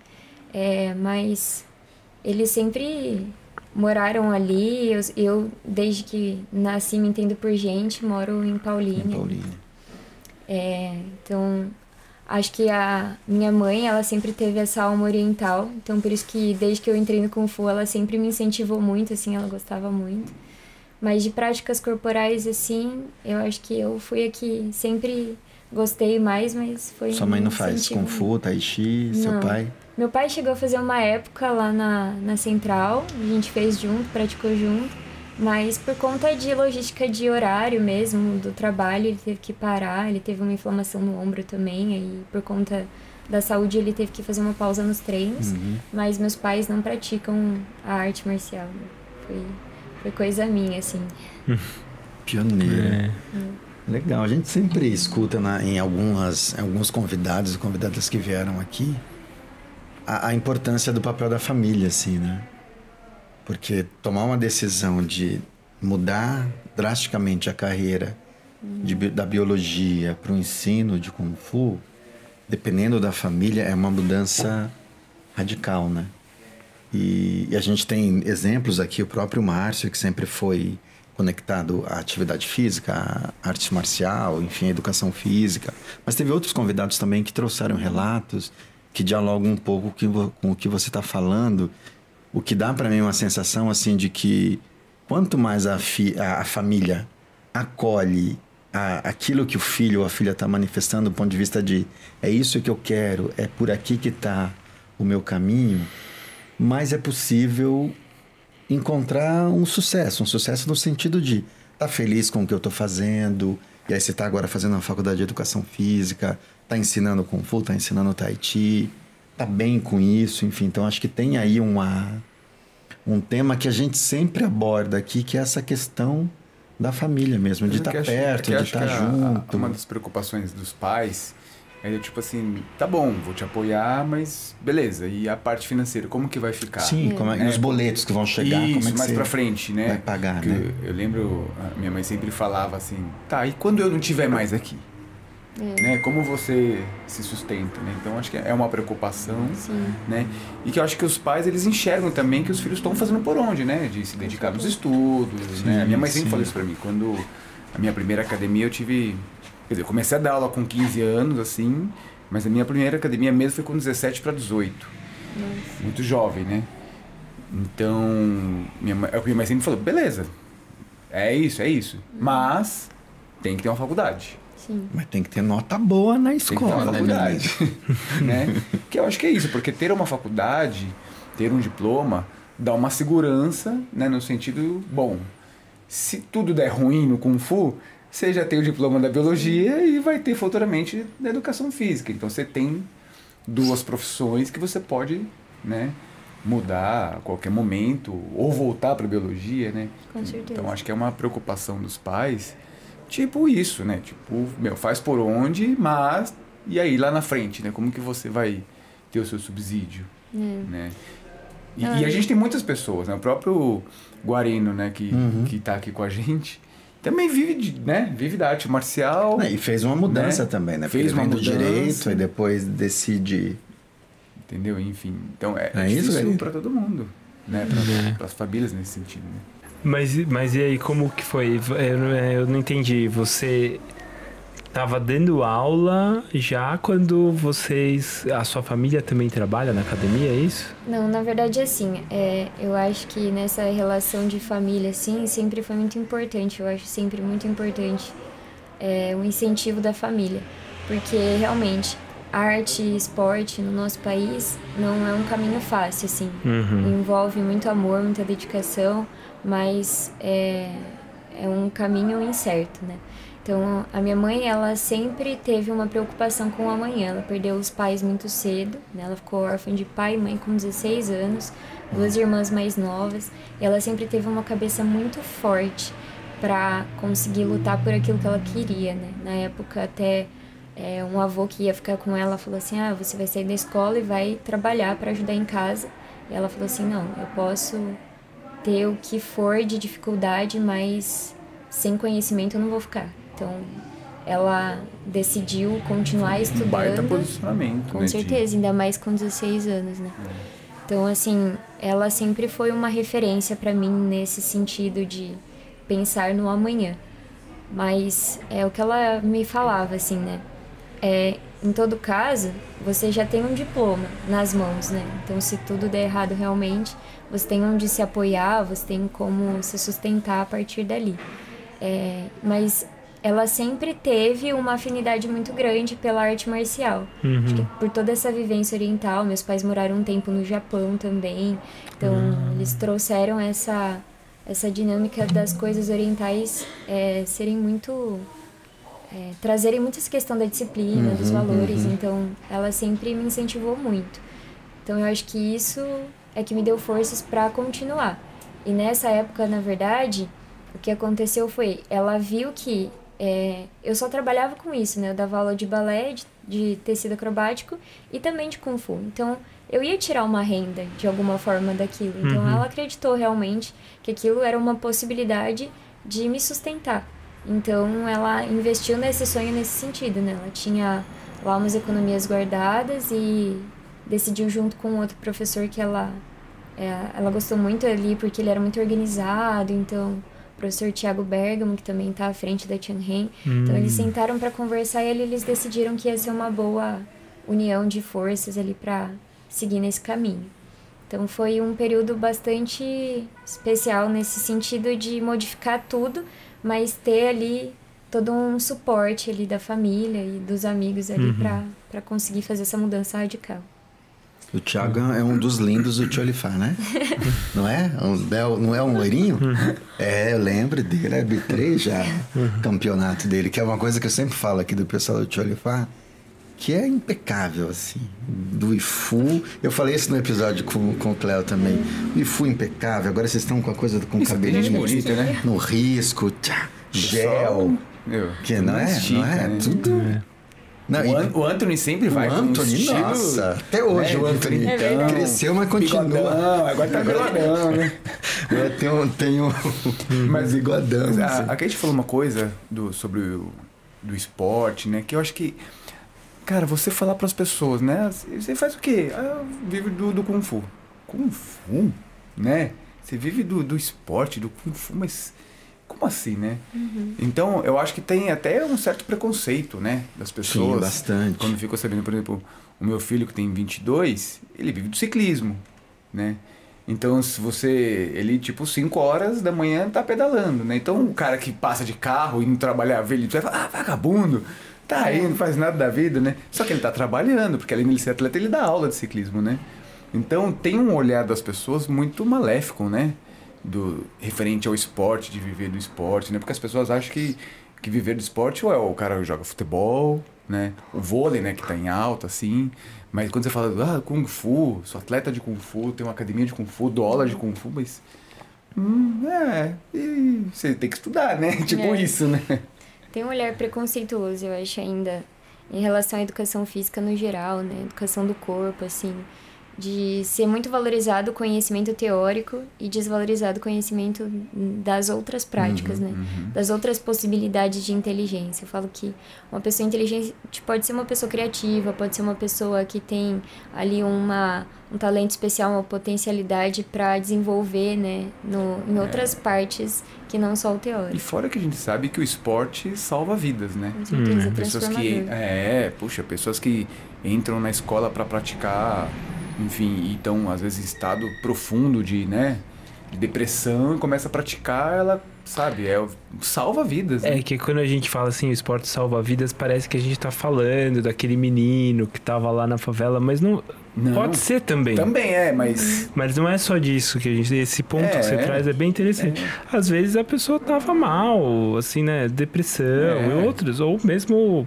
É, mas eles sempre moraram ali. Eu, eu, desde que nasci, me entendo por gente, moro em Em Paulínia. Paulínia. É, então, acho que a minha mãe, ela sempre teve essa alma oriental. Então, por isso que desde que eu entrei no Kung Fu, ela sempre me incentivou muito, assim, ela gostava muito. Mas de práticas corporais, assim, eu acho que eu fui a que sempre gostei mais, mas foi Sua mãe não faz Kung Fu, Tai Chi, seu Não. pai? meu pai chegou a fazer uma época lá na, na Central, a gente fez junto, praticou junto, mas por conta de logística de horário mesmo, do trabalho, ele teve que parar, ele teve uma inflamação no ombro também, aí por conta da saúde ele teve que fazer uma pausa nos treinos, Uhum. mas meus pais não praticam a arte marcial, né? foi, foi coisa minha, assim. (laughs) Pioneira. É. Legal, a gente sempre escuta na- em algumas, em alguns convidados e convidadas que vieram aqui a, a importância do papel da família, assim, né? Porque tomar uma decisão de mudar drasticamente a carreira de da biologia para o ensino de Kung Fu, dependendo da família, é uma mudança radical, né? E, e a gente tem exemplos aqui, o próprio Márcio, que sempre foi conectado à atividade física, à arte marcial, enfim, à educação física. Mas teve outros convidados também que trouxeram relatos que dialogam um pouco com o que você está falando, o que dá para mim uma sensação assim de que quanto mais a, fi, a, a família acolhe a, aquilo que o filho ou a filha está manifestando do ponto de vista de é isso que eu quero, é por aqui que está o meu caminho, mais é possível encontrar um sucesso, um sucesso no sentido de estar tá feliz com o que eu estou fazendo, e aí você está agora fazendo uma faculdade de educação física, está ensinando Kung Fu, está ensinando Tai Chi, está bem com isso, enfim. Então acho que tem aí uma, um tema que a gente sempre aborda aqui, que é essa questão da família mesmo, de Mas estar é acho- perto, é de estar que a- junto. a- Uma das preocupações dos pais é do tipo assim, tá bom, vou te apoiar, mas beleza. E a parte financeira, como que vai ficar? Sim, como é, e É. os boletos que vão chegar, Isso, como é que mais pra frente, né? vai pagar, Porque né? Eu lembro, a minha mãe sempre falava assim, tá, e quando eu não tiver mais aqui? É. né? Como você se sustenta, né? Então acho que é uma preocupação, Sim. né? E que eu acho que os pais eles enxergam também que os filhos estão fazendo por onde, né? De se dedicar nos estudos, né? A minha mãe sempre sim. falou isso pra mim. Quando a minha primeira academia eu tive, quer dizer, eu comecei a dar aula com 15 anos assim, mas a minha primeira academia mesmo foi com 17 para 18 Nossa. muito jovem, né? Então, minha mãe, a minha mãe sempre falou, beleza, é isso, é isso. Mas tem que ter uma faculdade. Sim. Mas tem que ter nota boa na Tem que ter escola, uma né, faculdade. (laughs) né? Que eu acho que é isso, porque ter uma faculdade, ter um diploma, dá uma segurança, né? No sentido, bom, se tudo der ruim no Kung Fu, você já tem o diploma da biologia e vai ter futuramente da educação física. Então você tem duas profissões que você pode, né? Mudar a qualquer momento ou voltar para biologia, né? Com certeza. Então acho que é uma preocupação dos pais, tipo isso, né? Tipo, meu, faz por onde, mas e aí lá na frente, né? Como que você vai ter o seu subsídio, É. né? E, Ah, e a gente tem muitas pessoas, né? O próprio Guarino, né, que Uhum. que tá aqui com a gente, também vive de, né? Vive da arte marcial. É, E fez uma mudança Né? também, né? Fez Porque uma mudança. direito e depois decide. Entendeu? Enfim, então é, É é isso, difícil para todo mundo, né? É. Para as famílias nesse sentido, né? Mas, mas e aí, como que foi? Eu, não- eu não entendi. Você tava dando aula já quando vocês. A sua família também trabalha na academia, é isso? Não, na verdade, assim, é, eu acho que nessa relação de família, assim, sempre foi muito importante. Eu acho sempre muito importante é, o incentivo da família. Porque, realmente, arte e esporte no nosso país não é um caminho fácil, assim. Uhum. Envolve muito amor, muita dedicação, mas é, é um caminho incerto, né? Então, a minha mãe, ela sempre teve uma preocupação com o amanhã. Ela perdeu os pais muito cedo, né? Ela ficou órfã de pai e mãe com 16 anos, duas irmãs mais novas. E ela sempre teve uma cabeça muito forte para conseguir lutar por aquilo que ela queria, né? Na época, até é, um avô que ia ficar com ela falou assim: Ah, você vai sair da escola e vai trabalhar para ajudar em casa. E ela falou assim: Não, eu posso ter o que for de dificuldade, mas sem conhecimento eu não vou ficar. Então, ela decidiu continuar Um baita estudando. posicionamento, Com né? de- certeza, ainda mais com 16 anos, né? Então, assim, ela sempre foi uma referência para mim nesse sentido de pensar no amanhã. Mas é o que ela me falava, assim, né? É, em todo caso, você já tem um diploma nas mãos, né? Então, se tudo der errado realmente, você tem onde se apoiar, você tem como se sustentar a partir dali. É, mas ela sempre teve uma afinidade muito grande pela arte marcial. Acho que por toda essa vivência oriental, meus pais moraram um tempo no Japão também, então eles trouxeram essa essa dinâmica das coisas orientais é, serem muito é, trazerem muito essa questão da disciplina, dos valores. Então, ela sempre me incentivou muito. Então, eu acho que isso é que me deu forças para continuar. E nessa época, na verdade, o que aconteceu foi, ela viu que é, eu só trabalhava com isso, né? Eu dava aula de balé, de, de tecido acrobático e também de kung fu. Então, eu ia tirar uma renda de alguma forma daquilo. Então, Uhum. ela acreditou realmente que aquilo era uma possibilidade de me sustentar. Então, ela investiu nesse sonho nesse sentido, né? Ela tinha lá umas economias guardadas e decidiu junto com outro professor que ela é, ela gostou muito ali porque ele era muito organizado, então professor Tiago Bergamo, que também está à frente da Tianhen. Então eles sentaram para conversar e eles decidiram que ia ser uma boa união de forças ali para seguir nesse caminho. Então foi um período bastante especial nesse sentido de modificar tudo, mas ter ali todo um suporte ali da família e dos amigos ali para para conseguir fazer essa mudança radical. O Thiago é um dos lindos do Tcholifá, né? (laughs) Não é? Um bel- não é um loirinho? É, eu lembro dele, arbitrei já o campeonato dele, que é uma coisa que eu sempre falo aqui do pessoal do Tcholifá, que é impecável, assim. Do Ifu, eu falei isso no episódio com, com o Cléo também. O Ifu impecável, agora vocês estão com a coisa com o cabelinho bonita, né? no risco, tchá, gel, Meu, que não é? estica, não é? né? Tudo... Não, O, An- o Anthony sempre vai o com um Anthony, estilo, nossa, até hoje né, o Anthony É verdade. cresceu, mas continua. bigodão, agora tá bigodão, né? Eu tenho, tenho um Mas bigodão. Mas assim. a, a Kate falou uma coisa do, sobre o, do esporte, né? Que eu acho que, cara, você falar para as pessoas, né? Você faz o quê? Ah, vive do, do Kung Fu. Kung Fu? Né? Você vive do, do esporte, do Kung Fu, mas como assim, né? Uhum. Então, eu acho que tem até um certo preconceito, né? Das pessoas. Sim, bastante. Quando ficou sabendo, por exemplo, o meu filho que tem 22, ele vive do ciclismo, né? Então, se você. Ele, tipo, 5 horas da manhã tá pedalando, né? Então, o cara que passa de carro indo trabalhar, vê ele vai falar, ah, vagabundo, tá aí, não faz nada da vida, né? Só que ele tá trabalhando, porque além de ser atleta, ele dá aula de ciclismo, né? Então, tem um olhar das pessoas muito maléfico, né? Do, referente ao esporte, de viver do esporte, né? Porque as pessoas acham que, que viver do esporte ou é o cara joga futebol, né? O vôlei, né, que tá em alta, assim. Mas quando você fala, ah, Kung Fu, sou atleta de Kung Fu, tenho uma academia de Kung Fu, dou aula de Kung Fu, mas. Hum, é. E você tem que estudar, né? (laughs) tipo é. isso, né? Tem um olhar preconceituoso, eu acho, ainda, em relação à educação física no geral, né? Educação do corpo, assim de ser muito valorizado o conhecimento teórico e desvalorizado o conhecimento das outras práticas, uhum, né? Uhum. Das outras possibilidades de inteligência. Eu falo que uma pessoa inteligente pode ser uma pessoa criativa, pode ser uma pessoa que tem ali uma, um talento especial, uma potencialidade para desenvolver, né? No, em é. outras é. partes que não só o teórico. E fora que a gente sabe que o esporte salva vidas, né? Com certeza, hum. Pessoas que, é, puxa, pessoas que entram na escola para praticar enfim, e estão às vezes em estado profundo de, né, de depressão e começa a praticar, ela, sabe, é salva vidas. Né? É que quando a gente fala assim, o esporte salva vidas, parece que a gente tá falando daquele menino que tava lá na favela, mas não, não pode ser também. Também é, mas mas não é só disso que a gente esse ponto é, que você traz é bem interessante. É. Às vezes a pessoa tava mal, assim, né, depressão é. e outros, ou mesmo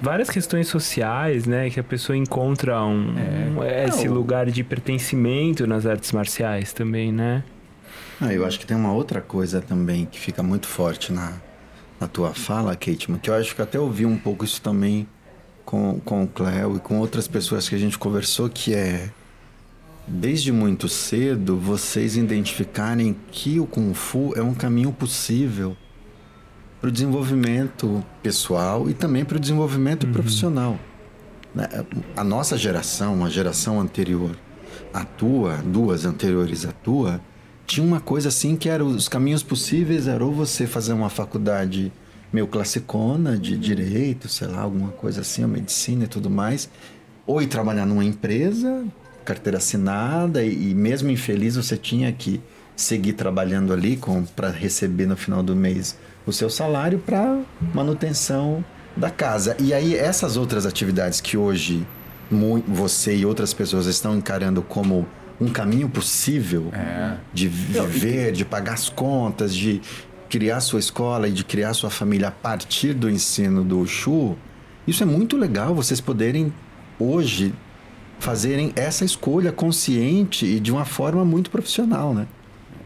várias questões sociais, né? Que a pessoa encontra um, é. esse Não. lugar de pertencimento nas artes marciais também, né? Ah, eu acho que tem uma outra coisa também que fica muito forte na, na tua fala, Kate, que eu acho que até ouvi um pouco isso também com, com o Cleo e com outras pessoas que a gente conversou, que é desde muito cedo vocês identificarem que o Kung Fu é um caminho possível para o desenvolvimento pessoal e também para o desenvolvimento uhum. profissional. Né? A nossa geração, a geração anterior, a tua, duas anteriores à tua, tinha uma coisa assim que era os caminhos possíveis era ou você fazer uma faculdade meio classicona de direito, sei lá, alguma coisa assim, a medicina e tudo mais, ou ir trabalhar numa empresa, carteira assinada e, e mesmo infeliz você tinha que seguir trabalhando ali para receber no final do mês o seu salário para manutenção da casa. E aí essas outras atividades que hoje você e outras pessoas estão encarando como um caminho possível é. de viver, de pagar as contas, de criar sua escola e de criar sua família a partir do ensino do Xu, isso é muito legal vocês poderem hoje fazerem essa escolha consciente e de uma forma muito profissional, né?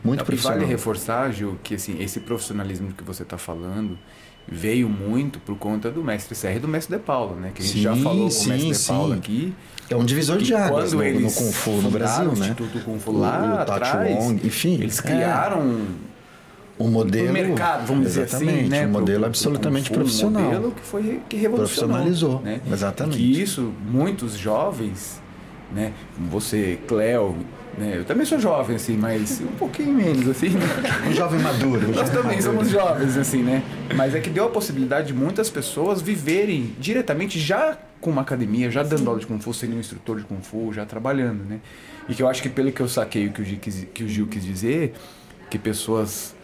Muito profissional. Vale reforçar, Gil, que assim, esse profissionalismo que você está falando veio muito por conta do mestre Serra e do mestre De Paula, né? Que a gente sim, já falou com o mestre De Paula aqui. É um divisor de águas no, no Kung Fu no Brasil, né? O Instituto Kung Fu lá o, atrás, Wong, enfim, eles criaram é. um modelo, um mercado, vamos dizer assim, né? Um modelo pro, absolutamente pro profissional. Um modelo que foi que revolucionou, profissionalizou, né? exatamente. E que isso muitos jovens, né? Você, Cleo, né? Eu também sou jovem, assim, mas um pouquinho menos, assim. Né? Um jovem maduro. Um Nós também maduro. somos jovens, assim, né? Mas é que deu a possibilidade de muitas pessoas viverem diretamente já com uma academia, já dando Sim. aula de Kung Fu, sendo um instrutor de Kung Fu, já trabalhando, né? E que eu acho que pelo que eu saquei o que o Gil quis, que o Gil quis dizer, que pessoas,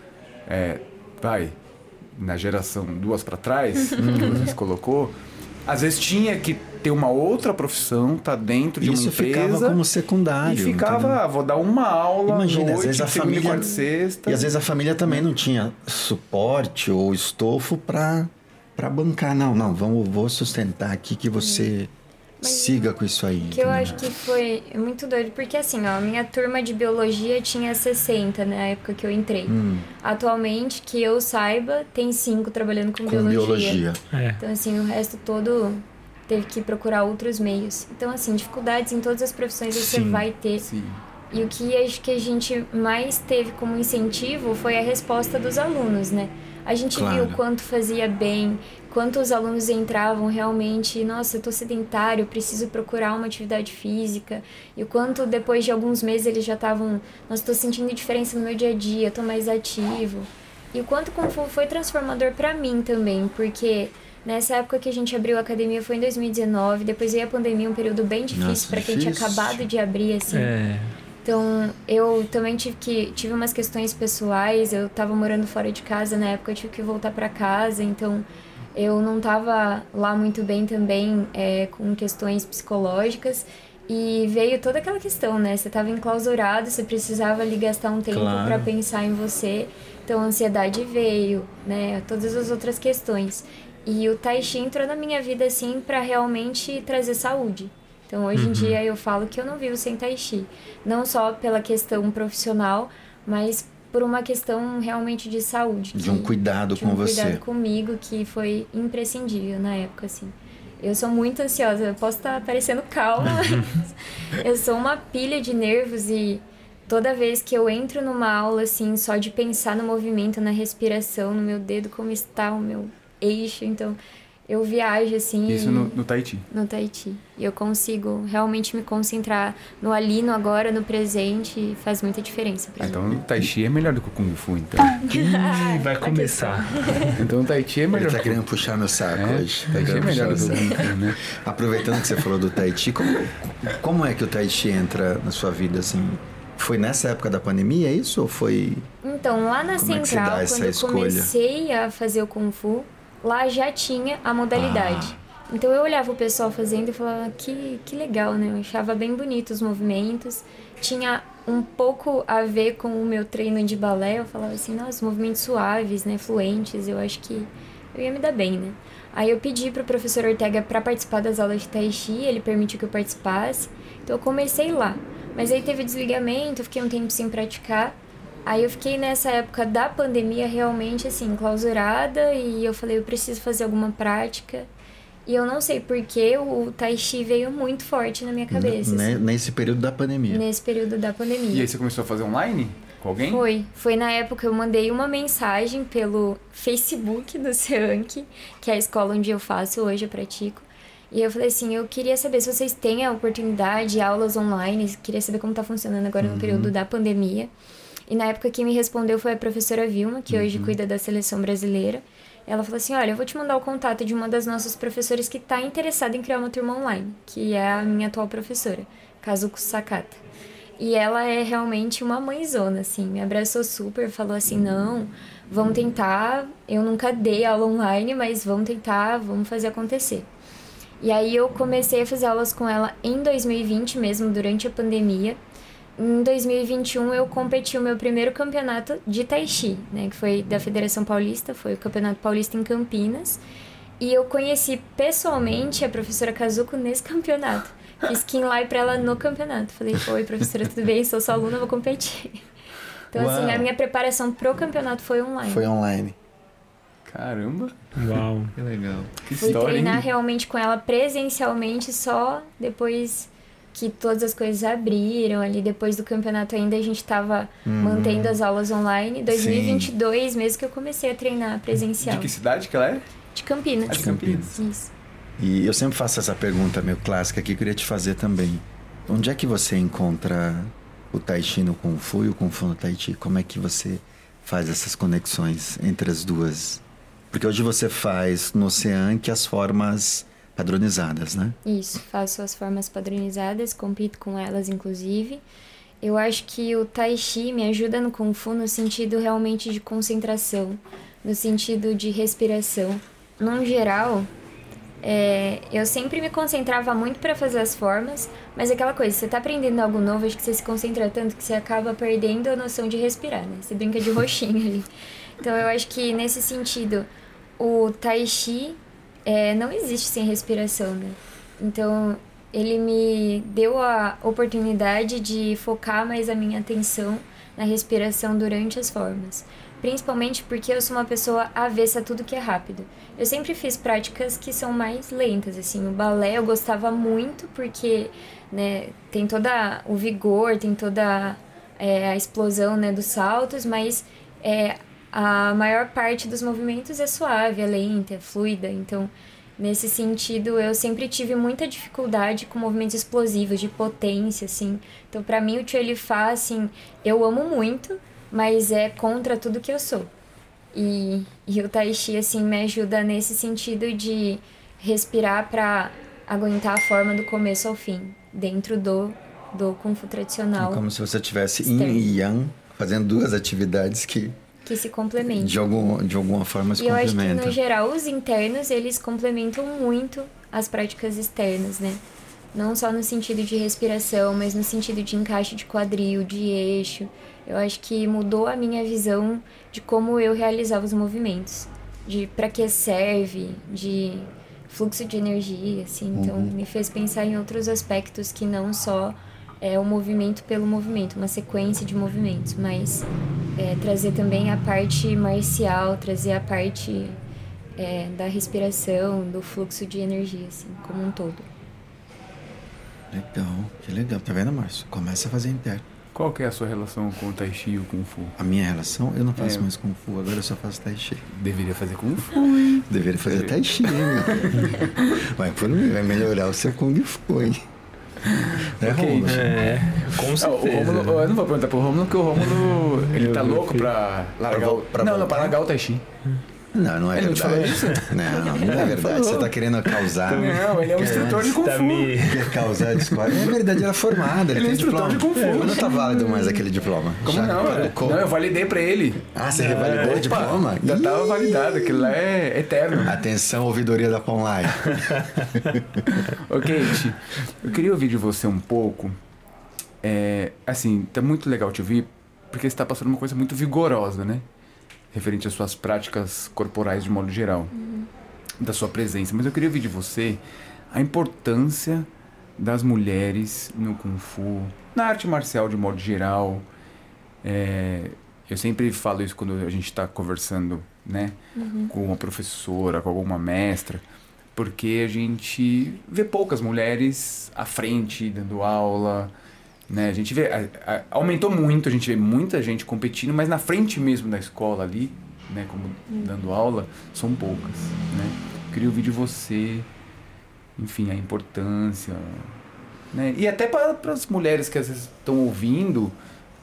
é, vai, na geração duas para trás, que você colocou, às vezes tinha que ter uma outra profissão, tá dentro de Isso uma empresa. ficava como secundário. E ficava, ah, vou dar uma aula Imagina, noite, às vezes a família sexta. E às vezes a família também não tinha suporte ou estofo para para bancar, não, não, vamos vou sustentar aqui que você mas siga com isso aí. Que eu acho que foi muito doido, porque assim, ó, a minha turma de biologia tinha 60 na época que eu entrei. Hum. Atualmente, que eu saiba, tem cinco trabalhando com, com biologia. biologia. É. Então, assim, o resto todo teve que procurar outros meios. Então, assim, dificuldades em todas as profissões sim, você vai ter. Sim. E o que acho que a gente mais teve como incentivo foi a resposta dos alunos, né? A gente Claro. viu quanto fazia bem, quanto os alunos entravam realmente, nossa, eu tô sedentário, preciso procurar uma atividade física. E o quanto depois de alguns meses eles já estavam, nossa, tô sentindo diferença no meu dia a dia, tô mais ativo. E o quanto foi transformador pra mim também, porque nessa época que a gente abriu a academia foi em 2019, depois veio a pandemia, um período bem difícil pra quem tinha acabado de abrir assim. É. Então, eu também tive que tive umas questões pessoais, eu tava morando fora de casa na época, eu tive que voltar para casa, então eu não tava lá muito bem também é, com questões psicológicas e veio toda aquela questão, né? Você tava enclausurado, você precisava ali gastar um tempo Claro. para pensar em você. Então, a ansiedade veio, né? Todas as outras questões. E o Tai Chi entrou na minha vida assim para realmente trazer saúde. Então, hoje em dia eu falo que eu não vivo sem Tai Chi. Não só pela questão profissional, mas por uma questão realmente de saúde. De um que- cuidado de com um você. cuidado comigo que foi imprescindível na época, assim. Eu sou muito ansiosa, eu posso estar parecendo calma, (laughs) mas eu sou uma pilha de nervos e toda vez que eu entro numa aula, assim, só de pensar no movimento, na respiração, no meu dedo, como está o meu eixo, então eu viajo, assim, Isso no, no Tahiti. no Tahiti. E eu consigo realmente me concentrar no ali, no agora, no presente, e faz muita diferença pra Ah, então o Tai Chi é melhor do que o Kung Fu, então. Ih, (laughs) vai começar. (laughs) então o Tai Chi é Ele melhor. tá querendo puxar meu saco É, hoje. Tai Chi é Tá melhor do que o Kung. Fu, né? (laughs) Aproveitando que você falou do Tai Chi, como, como é que o Tai Chi entra na sua vida, assim? Foi nessa época da pandemia, é isso? Ou foi... Então, lá na Como é central, essa quando eu comecei a fazer o Kung Fu, lá já tinha a modalidade. Ah. Então eu olhava o pessoal fazendo e falava, que, que legal, né? Eu achava bem bonito os movimentos. Tinha um pouco a ver com o meu treino de balé. Eu falava assim, nossa, movimentos suaves, né? Fluentes. Eu acho que eu ia me dar bem, né? Aí eu pedi pro professor Ortega para participar das aulas de Tai Chi, ele permitiu que eu participasse. Então eu comecei lá. Mas aí teve desligamento, fiquei um tempo sem praticar. Aí eu fiquei nessa época da pandemia realmente assim, clausurada e eu falei, eu preciso fazer alguma prática. E eu não sei porque o Tai Chi veio muito forte na minha cabeça, Ne- assim, Nesse período da pandemia. nesse período da E pandemia. aí você começou a fazer online com alguém? Foi. Foi na época eu mandei uma mensagem pelo Facebook do Seank, que é a escola onde eu faço hoje, eu pratico. E eu falei assim, eu queria saber se vocês têm a oportunidade, aulas online, queria saber como tá funcionando agora no período da pandemia. E na época quem me respondeu foi a professora Vilma, que hoje cuida da seleção brasileira. Ela falou assim, olha, eu vou te mandar o contato de uma das nossas professoras que está interessada em criar uma turma online, que é a minha atual professora, Kazuko Sakata. E ela é realmente uma mãezona, assim, me abraçou super, falou assim, não, vamos tentar, eu nunca dei aula online, mas vamos tentar, vamos fazer acontecer. E aí eu comecei a fazer aulas com ela em 2020 mesmo, durante a pandemia. Em 2021 eu competi o meu primeiro campeonato de Tai Chi, né, que foi da Federação Paulista, foi o Campeonato Paulista em Campinas. E eu conheci pessoalmente a professora Kazuko nesse (laughs) campeonato. Fiz skinline pra ela no campeonato. Falei, oi professora, tudo bem? Sou sua aluna, vou competir. Então, assim, Uau. a minha preparação pro campeonato foi online. Foi online. Caramba, Uau. Que legal. que Fui história, treinar hein? realmente com ela presencialmente só depois que todas as coisas abriram ali depois do campeonato ainda a gente tava mantendo as aulas online 2022 mesmo que eu comecei a treinar presencial De que cidade que ela é? de Campinas Ah, de Campinas. isso E eu sempre faço essa pergunta meio clássica que eu queria te fazer também. Onde é que você encontra o Tai Chi no Kung Fu e o Kung Fu no Tai Chi? Como é que você faz essas conexões entre as duas? Porque hoje você faz no Ocean as formas padronizadas, né? Isso, faço as formas padronizadas, compito com elas, inclusive. Eu acho que o Tai Chi me ajuda no Kung Fu no sentido realmente de concentração, no sentido de respiração. Num geral, é, eu sempre me concentrava muito para fazer as formas, mas aquela coisa, você tá aprendendo algo novo, acho que você se concentra tanto que você acaba perdendo a noção de respirar, né? Você brinca de roxinho ali. (laughs) Então eu acho que nesse sentido, o Tai Chi é, não existe sem respiração, né? Então, ele me deu a oportunidade de focar mais a minha atenção na respiração durante as formas. Principalmente porque eu sou uma pessoa avessa a tudo que é rápido. Eu sempre fiz práticas que são mais lentas, assim. O balé eu gostava muito porque né, tem toda o vigor, tem toda é, a explosão né, dos saltos, mas é, a maior parte dos movimentos é suave, é lenta, é fluida. Então, nesse sentido, eu sempre tive muita dificuldade com movimentos explosivos, de potência, assim. Então, para mim, o Fa, assim, eu amo muito, mas é contra tudo que eu sou. E, e o Tai Chi, assim, me ajuda nesse sentido de respirar para aguentar a forma do começo ao fim, dentro do, do Kung Fu tradicional. É como se você tivesse Yin e Yang fazendo duas atividades que que se complementam. De, algum, de alguma forma se e complementam. Eu acho que, no geral, os internos, eles complementam muito as práticas externas, né? Não só no sentido de respiração, mas no sentido de encaixe de quadril, de eixo. Eu acho que mudou a minha visão de como eu realizava os movimentos. De para que serve, de fluxo de energia, assim. Então, uhum. me fez pensar em outros aspectos que não só é o movimento pelo movimento, uma sequência de movimentos, mas é, trazer também a parte marcial, trazer a parte é, da respiração, do fluxo de energia, assim, como um todo. Legal, que legal. Tá vendo, Márcio? Começa a fazer interno. Qual que é a sua relação com o Tai Chi e o Kung Fu? A minha relação? Eu não faço é. mais Kung Fu, agora eu só faço Tai Chi. Deveria fazer Kung Fu. Deveria fazer Deveria. Tai Chi, hein? (laughs) vai, por mim, vai melhorar o seu Kung Fu, hein? Né, Romulo? É, com certeza. o Romulo, eu não vou perguntar pro Romulo, porque o Romulo, ele tá louco pra largar o... Pra não, não, pra largar o Tai Chi. (laughs) Não, não é ele verdade. Não, não, não, é verdade. Você tá querendo causar. Não, ele é um instrutor de Kung Fu. Quer causar discórdia. É verdade, ele é formado. Ele, ele é instrutor diploma. de Kung Fu. Mas não tá válido mais aquele diploma. Como Já não? Não, eu validei pra ele. Ah, você revalidou o diploma? Já tava validado, aquilo lá é eterno. Atenção, ouvidoria da Ponline. ok, (laughs) Kate, eu queria ouvir de você um pouco. É, assim, tá muito legal te ouvir, porque você tá passando uma coisa muito vigorosa, né? Referente às suas práticas corporais de modo geral, uhum. da sua presença. Mas eu queria ouvir de você a importância das mulheres no Kung Fu, na arte marcial de modo geral. É, eu sempre falo isso quando a gente está conversando, né, uhum. com uma professora, com alguma mestra, porque a gente vê poucas mulheres à frente dando aula, né? A gente vê, a, a, aumentou muito, a gente vê muita gente competindo, mas na frente mesmo da escola ali, né, como hum. dando aula, são poucas, né? Queria ouvir de você, enfim, a importância, né? E até para as mulheres que às vezes estão ouvindo,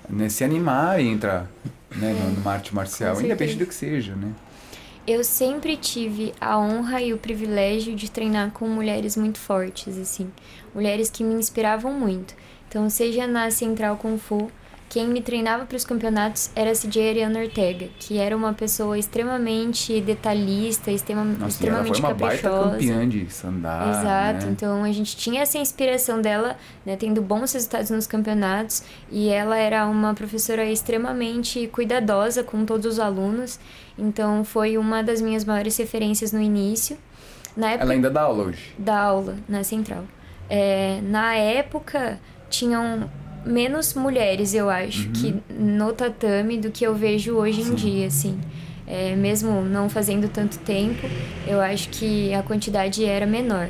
né, se animarem a entrar né, é, numa arte marcial, independente do que seja, né? Eu sempre tive a honra e o privilégio de treinar com mulheres muito fortes, assim. Mulheres que me inspiravam muito. Então, seja na Central Kung Fu, quem me treinava para os campeonatos era a CJ Ariana Ortega, que era uma pessoa extremamente detalhista, extrema, Nossa, extremamente ela foi uma caprichosa. Baita campeã de sandar, Exato. Né? Então a gente tinha essa inspiração dela, né, tendo bons resultados nos campeonatos, e ela era uma professora extremamente cuidadosa com todos os alunos. Então foi uma das minhas maiores referências no início. Na época, ela ainda dá aula hoje? Dá aula na Central. É, na época tinham menos mulheres, eu acho, uhum. que no tatame do que eu vejo hoje Sim. em dia, assim. É, mesmo não fazendo tanto tempo, eu acho que a quantidade era menor.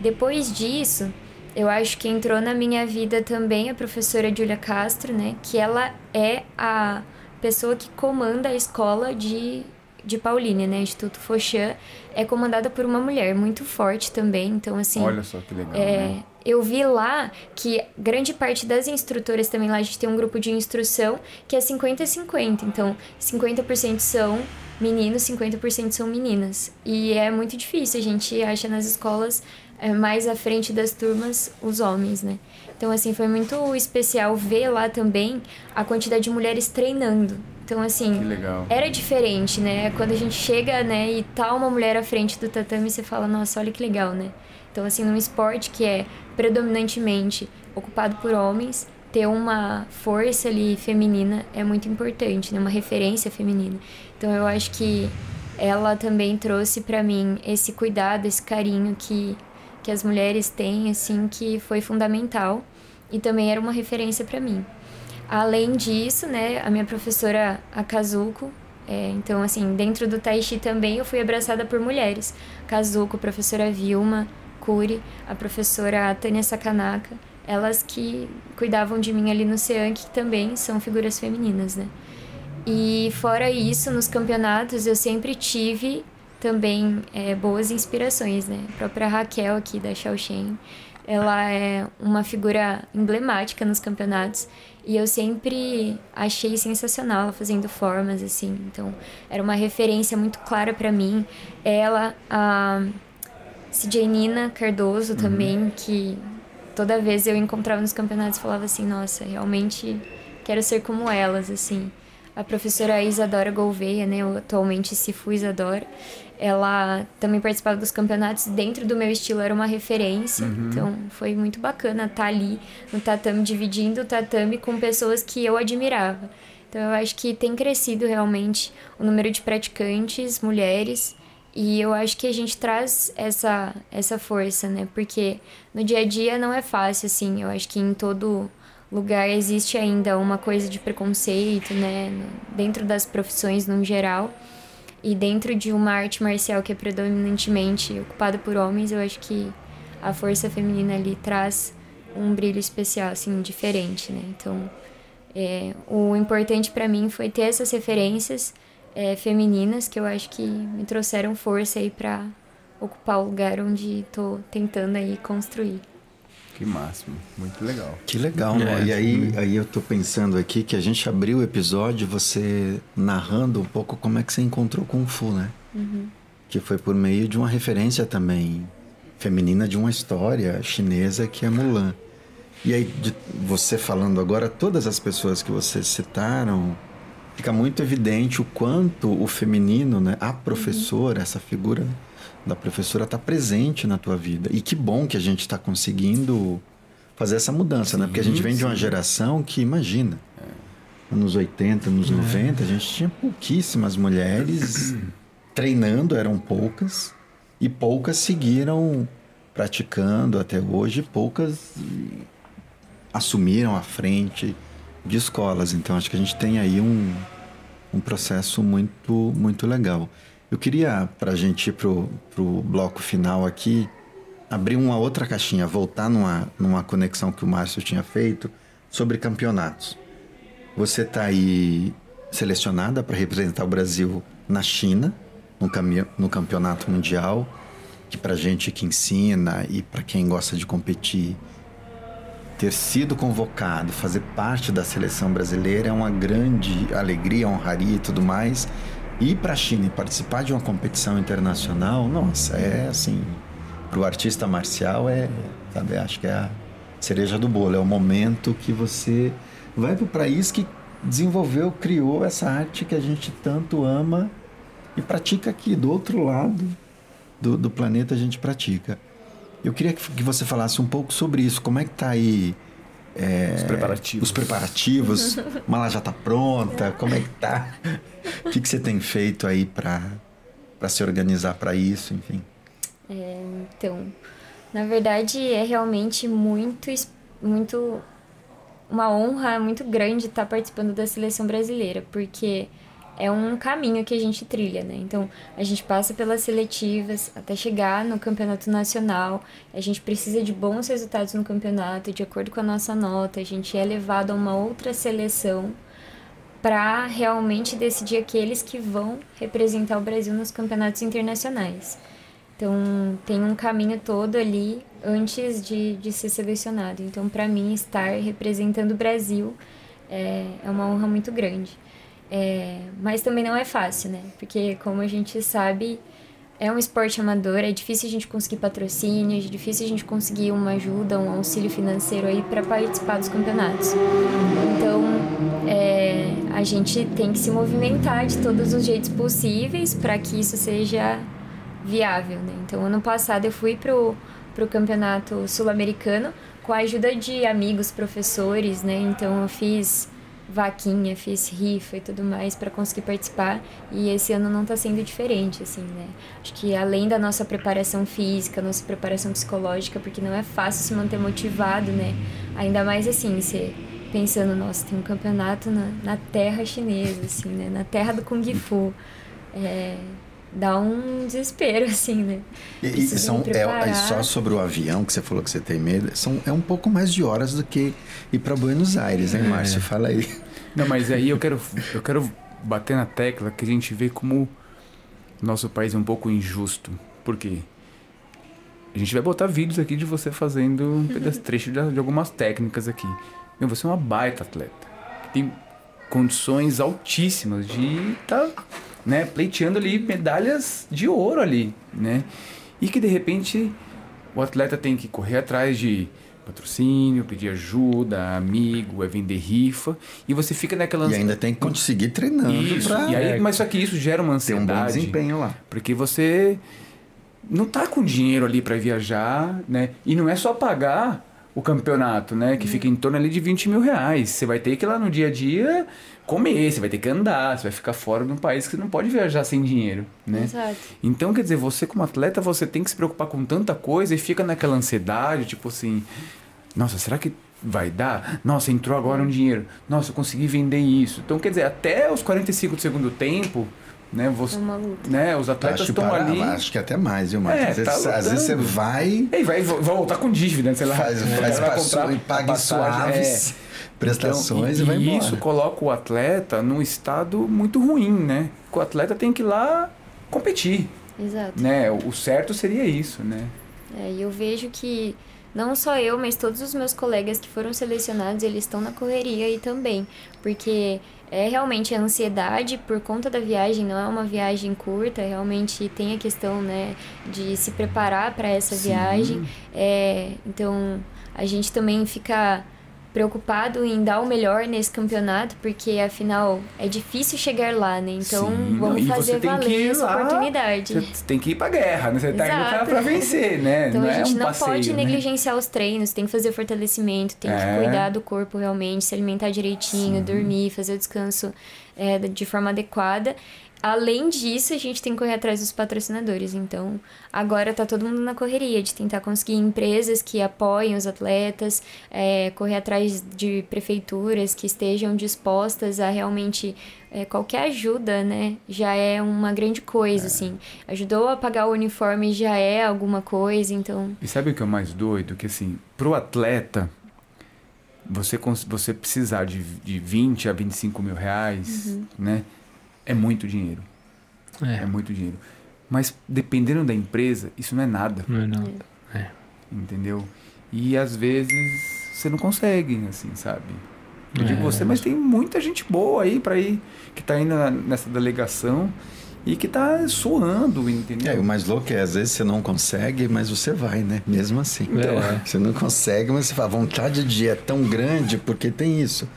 Depois disso, eu acho que entrou na minha vida também a professora Julia Castro, né? Que ela é a pessoa que comanda a escola de, de Paulínia, né? Instituto Fochan. É comandada por uma mulher muito forte também, então assim... Olha só que legal, é, né? Eu vi lá que grande parte das instrutoras também lá a gente tem um grupo de instrução que é 50 50. Então, 50% são meninos, 50% são meninas. E é muito difícil, a gente acha nas escolas é, mais à frente das turmas os homens, né? Então, assim, foi muito especial ver lá também a quantidade de mulheres treinando. Então, assim, era diferente, né? Quando a gente chega, né, e tá uma mulher à frente do tatame, você fala, nossa, olha que legal, né? Então, assim, num esporte que é predominantemente ocupado por homens, ter uma força ali feminina é muito importante, né? Uma referência feminina. Então, eu acho que ela também trouxe para mim esse cuidado, esse carinho que, que as mulheres têm, assim, que foi fundamental e também era uma referência para mim. Além disso, né, a minha professora Akazuko, é, então assim, dentro do Tai Chi também eu fui abraçada por mulheres. Kazuko, professora Vilma, Kuri, a professora Tânia Sakanaka, elas que cuidavam de mim ali no CEAN, que também são figuras femininas, né? E fora isso, nos campeonatos eu sempre tive também é, boas inspirações, né? A própria Raquel aqui da Shaoxing, ela é uma figura emblemática nos campeonatos e eu sempre achei sensacional ela fazendo formas assim. Então, era uma referência muito clara para mim. Ela, a CJ Nina Cardoso uhum. também, que toda vez eu encontrava nos campeonatos falava assim: "Nossa, realmente quero ser como elas", assim. A professora Isadora Gouveia, né, eu atualmente Cifu Isadora, ela também participava dos campeonatos dentro do meu estilo era uma referência uhum. então foi muito bacana estar tá ali no tatame dividindo o tatame com pessoas que eu admirava então eu acho que tem crescido realmente o número de praticantes mulheres e eu acho que a gente traz essa essa força né? Porque no dia a dia não é fácil assim. Eu acho que em todo lugar existe ainda uma coisa de preconceito né? Dentro das profissões no geral. E dentro de uma arte marcial que é predominantemente ocupada por homens, eu acho que a força feminina ali traz um brilho especial, assim, diferente, né? Então, é, o importante para mim foi ter essas referências é, femininas que eu acho que me trouxeram força aí para ocupar o lugar onde estou tentando aí construir. Que máximo, muito legal. Que legal, é, E aí, aí eu tô pensando aqui que a gente abriu o episódio você narrando um pouco como é que você encontrou Kung Fu, né? Uhum. Que foi por meio de uma referência também feminina de uma história chinesa que é Mulan. E aí, de você falando agora, todas as pessoas que vocês citaram, fica muito evidente o quanto o feminino, né? A professora, essa figura da professora está presente na tua vida. E que bom que a gente está conseguindo fazer essa mudança, sim, né? Porque a gente vem sim. de uma geração que, imagina, anos 80, anos é. 90, a gente tinha pouquíssimas mulheres (clears throat) treinando, eram poucas, e poucas seguiram praticando até hoje, poucas assumiram a frente de escolas. Então acho que a gente tem aí um, um processo muito, muito legal. Eu queria, para a gente ir pro, pro bloco final aqui, abrir uma outra caixinha, voltar numa, numa conexão que o Márcio tinha feito sobre campeonatos. Você está aí selecionada para representar o Brasil na China, no, no campeonato mundial, que para gente que ensina e para quem gosta de competir, ter sido convocado, fazer parte da seleção brasileira é uma grande alegria, honraria e tudo mais ir para a China e participar de uma competição internacional, nossa, é assim, para o artista marcial é, sabe, acho que é a cereja do bolo, é o momento que você vai para o país que desenvolveu, criou essa arte que a gente tanto ama e pratica aqui do outro lado do, do planeta a gente pratica. Eu queria que você falasse um pouco sobre isso, como é que está aí é, os preparativos. Os preparativos. (laughs) Mala já está pronta? Como é que tá? (laughs) O que, que você tem feito aí para se organizar para isso, enfim? É, então, na verdade é realmente muito, muito uma honra muito grande estar participando da seleção brasileira, porque é um caminho que a gente trilha, né? Então, a gente passa pelas seletivas até chegar no campeonato nacional. A gente precisa de bons resultados no campeonato, de acordo com a nossa nota. A gente é levado a uma outra seleção para realmente decidir aqueles que vão representar o Brasil nos campeonatos internacionais. Então, tem um caminho todo ali antes de, de ser selecionado. Então, para mim, estar representando o Brasil é, é uma honra muito grande. É, mas também não é fácil, né? Porque, como a gente sabe, é um esporte amador, é difícil a gente conseguir patrocínios, é difícil a gente conseguir uma ajuda, um auxílio financeiro aí para participar dos campeonatos. Então, é, a gente tem que se movimentar de todos os jeitos possíveis para que isso seja viável, né? Então, ano passado eu fui pro pro campeonato sul-americano com a ajuda de amigos, professores, né? Então, eu fiz vaquinha, fiz rifa e tudo mais para conseguir participar e esse ano não está sendo diferente, assim, né? Acho que além da nossa preparação física, nossa preparação psicológica, porque não é fácil se manter motivado, né? Ainda mais assim, você pensando, nossa, tem um campeonato na, na terra chinesa, assim, né? Na terra do Kung Fu. É, dá um desespero, (laughs) assim, né? E, e são, é, é só sobre o avião que você falou que você tem medo. São, é um pouco mais de horas do que ir para Buenos Aires, hein, Márcio? Fala aí. Não, mas aí eu quero, eu quero bater na tecla que a gente vê como nosso país é um pouco injusto. Por quê? A gente vai botar vídeos aqui de você fazendo um pedaço trecho de, de algumas técnicas aqui. Meu, você é uma baita atleta. Tem condições altíssimas de estar tá, né, pleiteando ali medalhas de ouro ali, né? E que de repente o atleta tem que correr atrás de patrocínio, pedir ajuda, amigo, é vender rifa, e você fica naquela E ainda tem que conseguir treinando isso. pra E aí, mas só que isso gera uma ter um bom ansiedade. desempenho lá. Porque você não tá com dinheiro ali para viajar, né? E não é só pagar o campeonato, né? Que fica em torno ali de 20 mil reais. Você vai ter que ir lá no dia a dia comer, você vai ter que andar, você vai ficar fora de um país que você não pode viajar sem dinheiro, né? Exato. Então, quer dizer, você como atleta, você tem que se preocupar com tanta coisa e fica naquela ansiedade, tipo assim, nossa, será que vai dar? Nossa, entrou agora um dinheiro. Nossa, eu consegui vender isso. Então, quer dizer, até os 45 do segundo tempo, né, você, É uma luta. né, os atletas Acho, estão para- ali. acho que até mais, viu, Márcio? É, às, vezes, tá às vezes você vai, E vai, vai voltar com dívida, sei lá. faz, O faz cara vai passo- comprar e paga suaves é. prestações Então, e, vai embora. isso coloca o atleta num estado muito ruim, né? Que o atleta tem que ir lá competir, Exato. né? O certo seria isso, né? É, e eu vejo que não só eu, mas todos os meus colegas que foram selecionados, eles estão na correria aí também. Porque é realmente a ansiedade por conta da viagem, não é uma viagem curta, realmente tem a questão, né, de se preparar para essa Sim. viagem. É, então, a gente também fica preocupado em dar o melhor nesse campeonato, porque afinal é difícil chegar lá, né? Então, Sim, vamos fazer valer essa lá, oportunidade. Você tem que ir pra guerra, né? Você tá indo pra, Exato. pra vencer, né? Então não a é gente um não passeio, pode né? negligenciar os treinos, tem que fazer fortalecimento, tem É. que cuidar do corpo realmente, se alimentar direitinho, dormir, fazer o descanso é, de forma adequada. Além disso, a gente tem que correr atrás dos patrocinadores. Então, agora tá todo mundo na correria de tentar conseguir empresas que apoiem os atletas, é, correr atrás de prefeituras que estejam dispostas a realmente é, qualquer ajuda, né? Já é uma grande coisa, assim. Ajudou a pagar o uniforme já é alguma coisa, então. E sabe o que é o mais doido? Que assim, pro atleta, você, você precisar de, de 20 a 25 mil reais, Uhum. né? É muito dinheiro. É É, muito dinheiro. Mas dependendo da empresa, isso não é nada, não é nada. entendeu? E às vezes você não consegue, assim, sabe? Eu digo É. você, mas tem muita gente boa aí pra ir, que tá indo nessa delegação e que tá suando, entendeu? É, o mais louco é, às vezes você não consegue, mas você vai, né? Mesmo assim. É. Você não consegue, mas você fala, a vontade de ir é tão grande porque tem isso.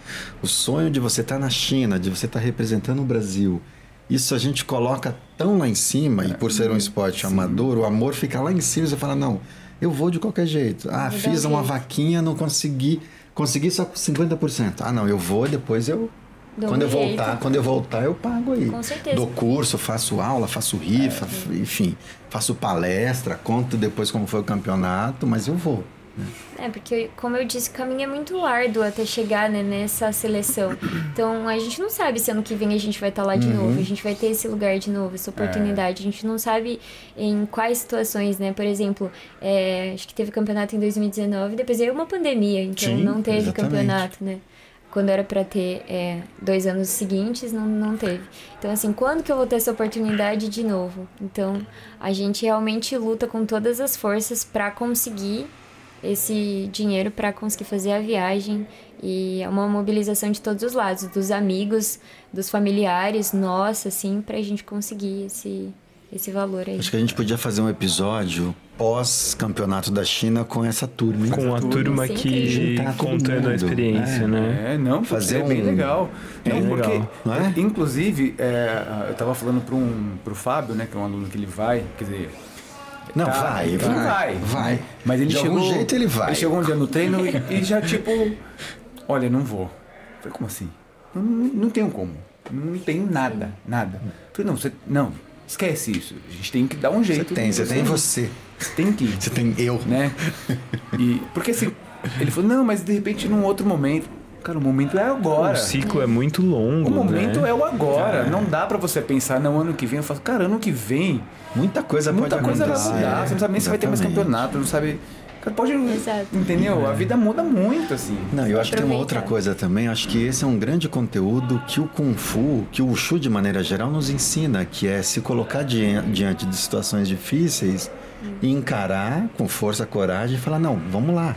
O sonho de você estar na China, de você estar representando o Brasil. Isso a gente coloca tão lá em cima, e por ser um esporte amador, o amor fica lá em cima e você fala, não, eu vou de qualquer jeito. Ah, fiz um uma vaquinha, não consegui. Consegui só com 50%. Ah, não, eu vou, depois eu. Quando eu voltar, quando eu voltar, eu pago aí. Com certeza. Dou curso, faço aula, faço rifa, É. enfim, faço palestra, conto depois como foi o campeonato, mas eu vou. É, porque, como eu disse, o caminho é muito árduo até chegar né, nessa seleção. Então, a gente não sabe se ano que vem a gente vai estar lá de novo, a gente vai ter esse lugar de novo, essa oportunidade. A gente não sabe em quais situações, né? Por exemplo, é, acho que teve campeonato em 2019, depois veio uma pandemia, então Sim, não teve exatamente. campeonato, né? Quando era pra ter é, dois anos seguintes, não, não teve. Então, assim, quando que eu vou ter essa oportunidade de novo? Então, a gente realmente luta com todas as forças pra conseguir esse dinheiro para conseguir fazer a viagem e é uma mobilização de todos os lados, dos amigos, dos familiares, nossa, assim, pra gente conseguir esse, esse valor aí. Acho que a gente podia fazer um episódio pós-campeonato da China com essa turma. Com a turma Sim, que contando a experiência, É. né? É, não, Fazer é bem um- legal. Bem não, porque, não é? inclusive, é, eu tava falando para um, pro Fábio, né, que é um aluno que ele vai, quer dizer, Não, Tá, vai, vai, vai, vai. Mas ele De chegou. algum jeito ele vai. Ele chegou um dia no treino e, e já tipo, olha, não vou. Eu falei, como assim? Não, não, não tenho como. Não tenho nada, nada. Eu falei, não, você, não, esquece isso. A gente tem que dar um Você jeito. tem, você tem você. Você tem que Você tem eu. né? E porque assim, ele falou: "Não, mas de repente num outro momento". Cara, o momento é agora. O ciclo é muito longo. O momento né? é o agora. Não dá pra você pensar, não, ano que vem. Eu falo, cara, ano que vem. Muita coisa muita pode coisa vai acontecer. mudar. Você não sabe nem se vai ter mais campeonato, não sabe. Cara, pode. Exato. Entendeu? A vida muda muito, assim. Não, eu acho que tem uma outra coisa também. Acho que esse é um grande conteúdo que o Kung Fu, que o Wushu de maneira geral nos ensina, que é se colocar diante, diante de situações difíceis e encarar com força, coragem e falar: não, vamos lá,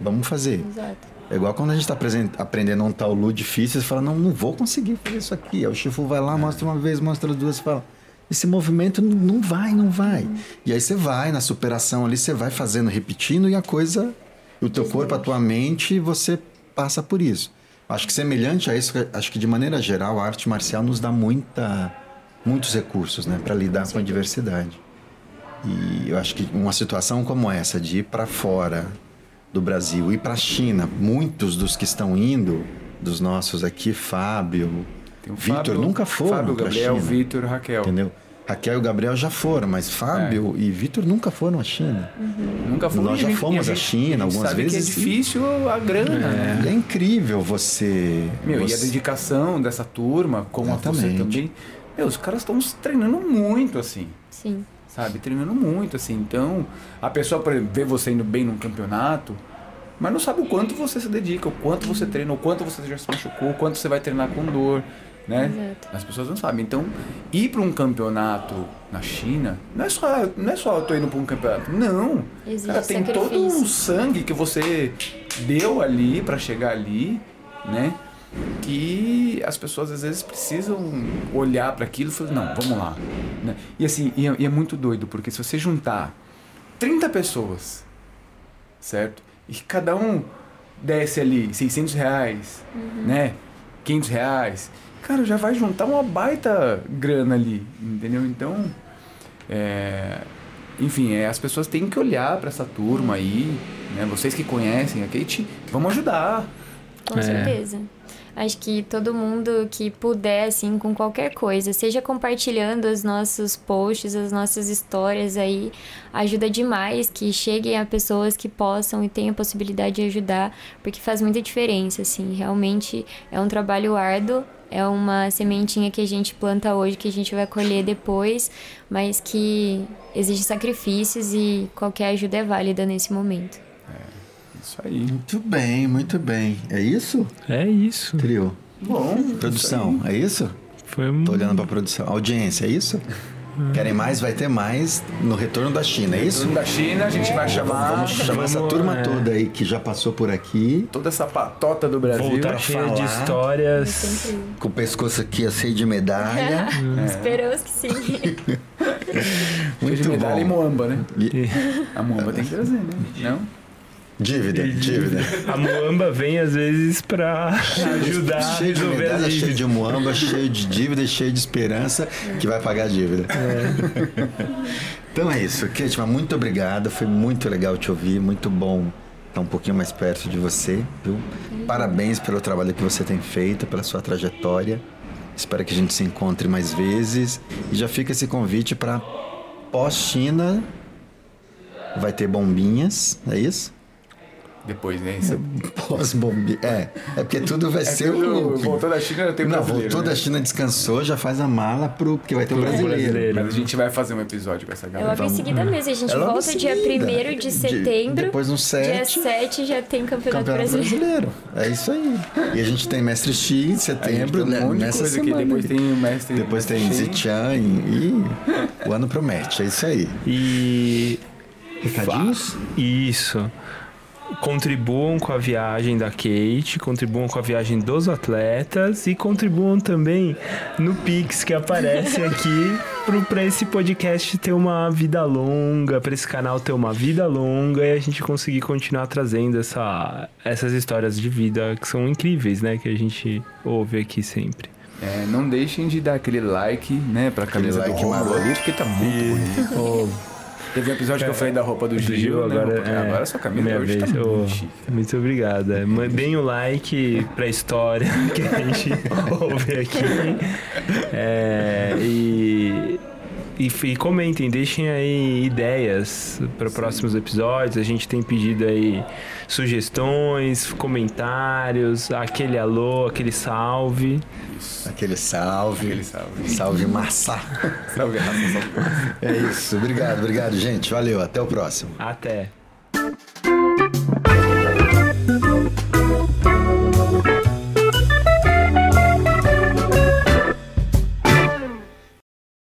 vamos fazer. Exato. É igual quando a gente está aprendendo um tal lu difícil, você fala, não, não vou conseguir fazer isso aqui. Aí o Shifu vai lá, mostra uma vez, mostra duas, fala, esse movimento não- vai, não vai. E aí você vai na superação ali, você vai fazendo, repetindo, e a coisa, o teu corpo, a tua mente, você passa por isso. Acho que semelhante a isso, acho que de maneira geral, a arte marcial nos dá muita, muitos recursos, né, para lidar com a diversidade. E eu acho que uma situação como essa, de ir para fora do Brasil, ir para a China, muitos dos que estão indo, dos nossos aqui, Fábio, Tem o Vitor, Fábio- nunca foram Fábio, Gabriel, China. Vitor, Raquel. Entendeu? Raquel e o Gabriel já foram, mas Fábio e Vitor nunca foram à China. Nunca fomos. Nós e já gente- fomos à China algumas sabe vezes que é difícil a grana, né? E é incrível você. Meu, e a você- dedicação dessa turma, como a você Exatamente. também. Meu, os caras estão treinando muito, assim. Sim. Sabe? Treinando muito, assim. Então, a pessoa, por exemplo, vê você indo bem num campeonato, mas não sabe o quanto você se dedica, o quanto você treina, o quanto você já se machucou, o quanto você vai treinar com dor, né? Exato. As pessoas não sabem. Então, ir para um campeonato na China, não é só, não é só eu tô indo para um campeonato. Não. Existe Cara, tem todo um sangue que você deu ali para chegar ali, né? Que as pessoas às vezes precisam olhar para aquilo e falar, não, vamos lá. né? E assim, e é, e é muito doido, porque se você juntar 30 pessoas, certo? E cada um desce ali 600 reais, né? 500 reais. Cara, já vai juntar uma baita grana ali, entendeu? Então, é, enfim, é, as pessoas têm que olhar para essa turma aí, né? Vocês que conhecem a Kate, vamos ajudar. Com É. certeza. Acho que todo mundo que puder, assim, com qualquer coisa, seja compartilhando os nossos posts, as nossas histórias aí, ajuda demais que cheguem a pessoas que possam e tenham a possibilidade de ajudar, porque faz muita diferença, assim. Realmente é um trabalho árduo, é uma sementinha que a gente planta hoje, que a gente vai colher depois, mas que exige sacrifícios e qualquer ajuda é válida nesse momento. Isso aí. Muito bem, muito bem. É isso? É isso. Trio. Bom, Produção, é isso? Foi um... Tô olhando pra produção. Audiência, é isso? Querem mais? Vai ter mais no retorno da China, é isso? Turno da China, a gente vai chamar Vamos chamar essa turma é. toda aí que já passou por aqui, toda essa patota do Brasil. Voltar cheia de histórias. Sempre com o pescoço aqui assim de medalha. (laughs) Esperamos que sim. (laughs) Cheio de Muito medalha e bom. moamba, né? E- A moamba tem que trazer, né? Não? Dívida, dívida. A Muamba vem às vezes pra ajudar cheio de resolver medalha, cheio de muamba, cheio de dívida, cheio de esperança que vai pagar a dívida. (laughs) então é isso, Ketima, muito obrigado. Foi muito legal te ouvir, muito bom estar um pouquinho mais perto de você, viu? Parabéns pelo trabalho que você tem feito, pela sua trajetória. Espero que a gente se encontre mais vezes. E já fica esse convite para pós-China. Vai ter bombinhas, é isso? Depois, né? Isso (laughs) Pós-bombinha. É, é porque tudo vai é ser tudo- o. Voltou da China, tem Não, voltou né? da China, descansou, já faz a mala pro. Porque vai ter o Pro brasileiro. brasileiro. Mas a gente vai fazer um episódio com essa É galera. logo em seguida mesmo. A gente É volta dia seguida. 1 de setembro. depois no Dia 7. 7 já tem Campeonato, Campeonato Brasileiro. brasileiro. É isso aí. E a gente tem Mestre X em setembro, tem né? um de nessa coisa semana. Depois tem o mestre. Depois tem. Zichan e o ano promete. É isso aí. E Recadinhos? Isso. Contribuam com a viagem da Kate, contribuam com a viagem dos atletas e contribuam também no Pix que aparece (laughs) aqui pra esse podcast ter uma vida longa, pra esse canal ter uma vida longa e a gente conseguir continuar trazendo essa, essas histórias de vida que são incríveis, né? Que a gente ouve aqui sempre. É, não deixem de dar aquele like, né, pra camisa like do Romulo maroto. ali, porque tá muito bonito. Teve um episódio que eu falei da roupa do, Do Gil, Gil, né? agora, é, agora sua camisa minha hoje tá vez. muito chique. Muito obrigado. É, Mandem o like pra história (laughs) que a gente (laughs) ouve aqui. É, e, E, e comentem, deixem aí ideias para próximos episódios. A gente tem pedido aí sugestões, comentários, aquele alô, aquele salve. Aquele salve. Aquele salve. Salve massa. (laughs) Salve, raça, salve. É isso. Obrigado, obrigado, gente. Valeu. Até o próximo. Até.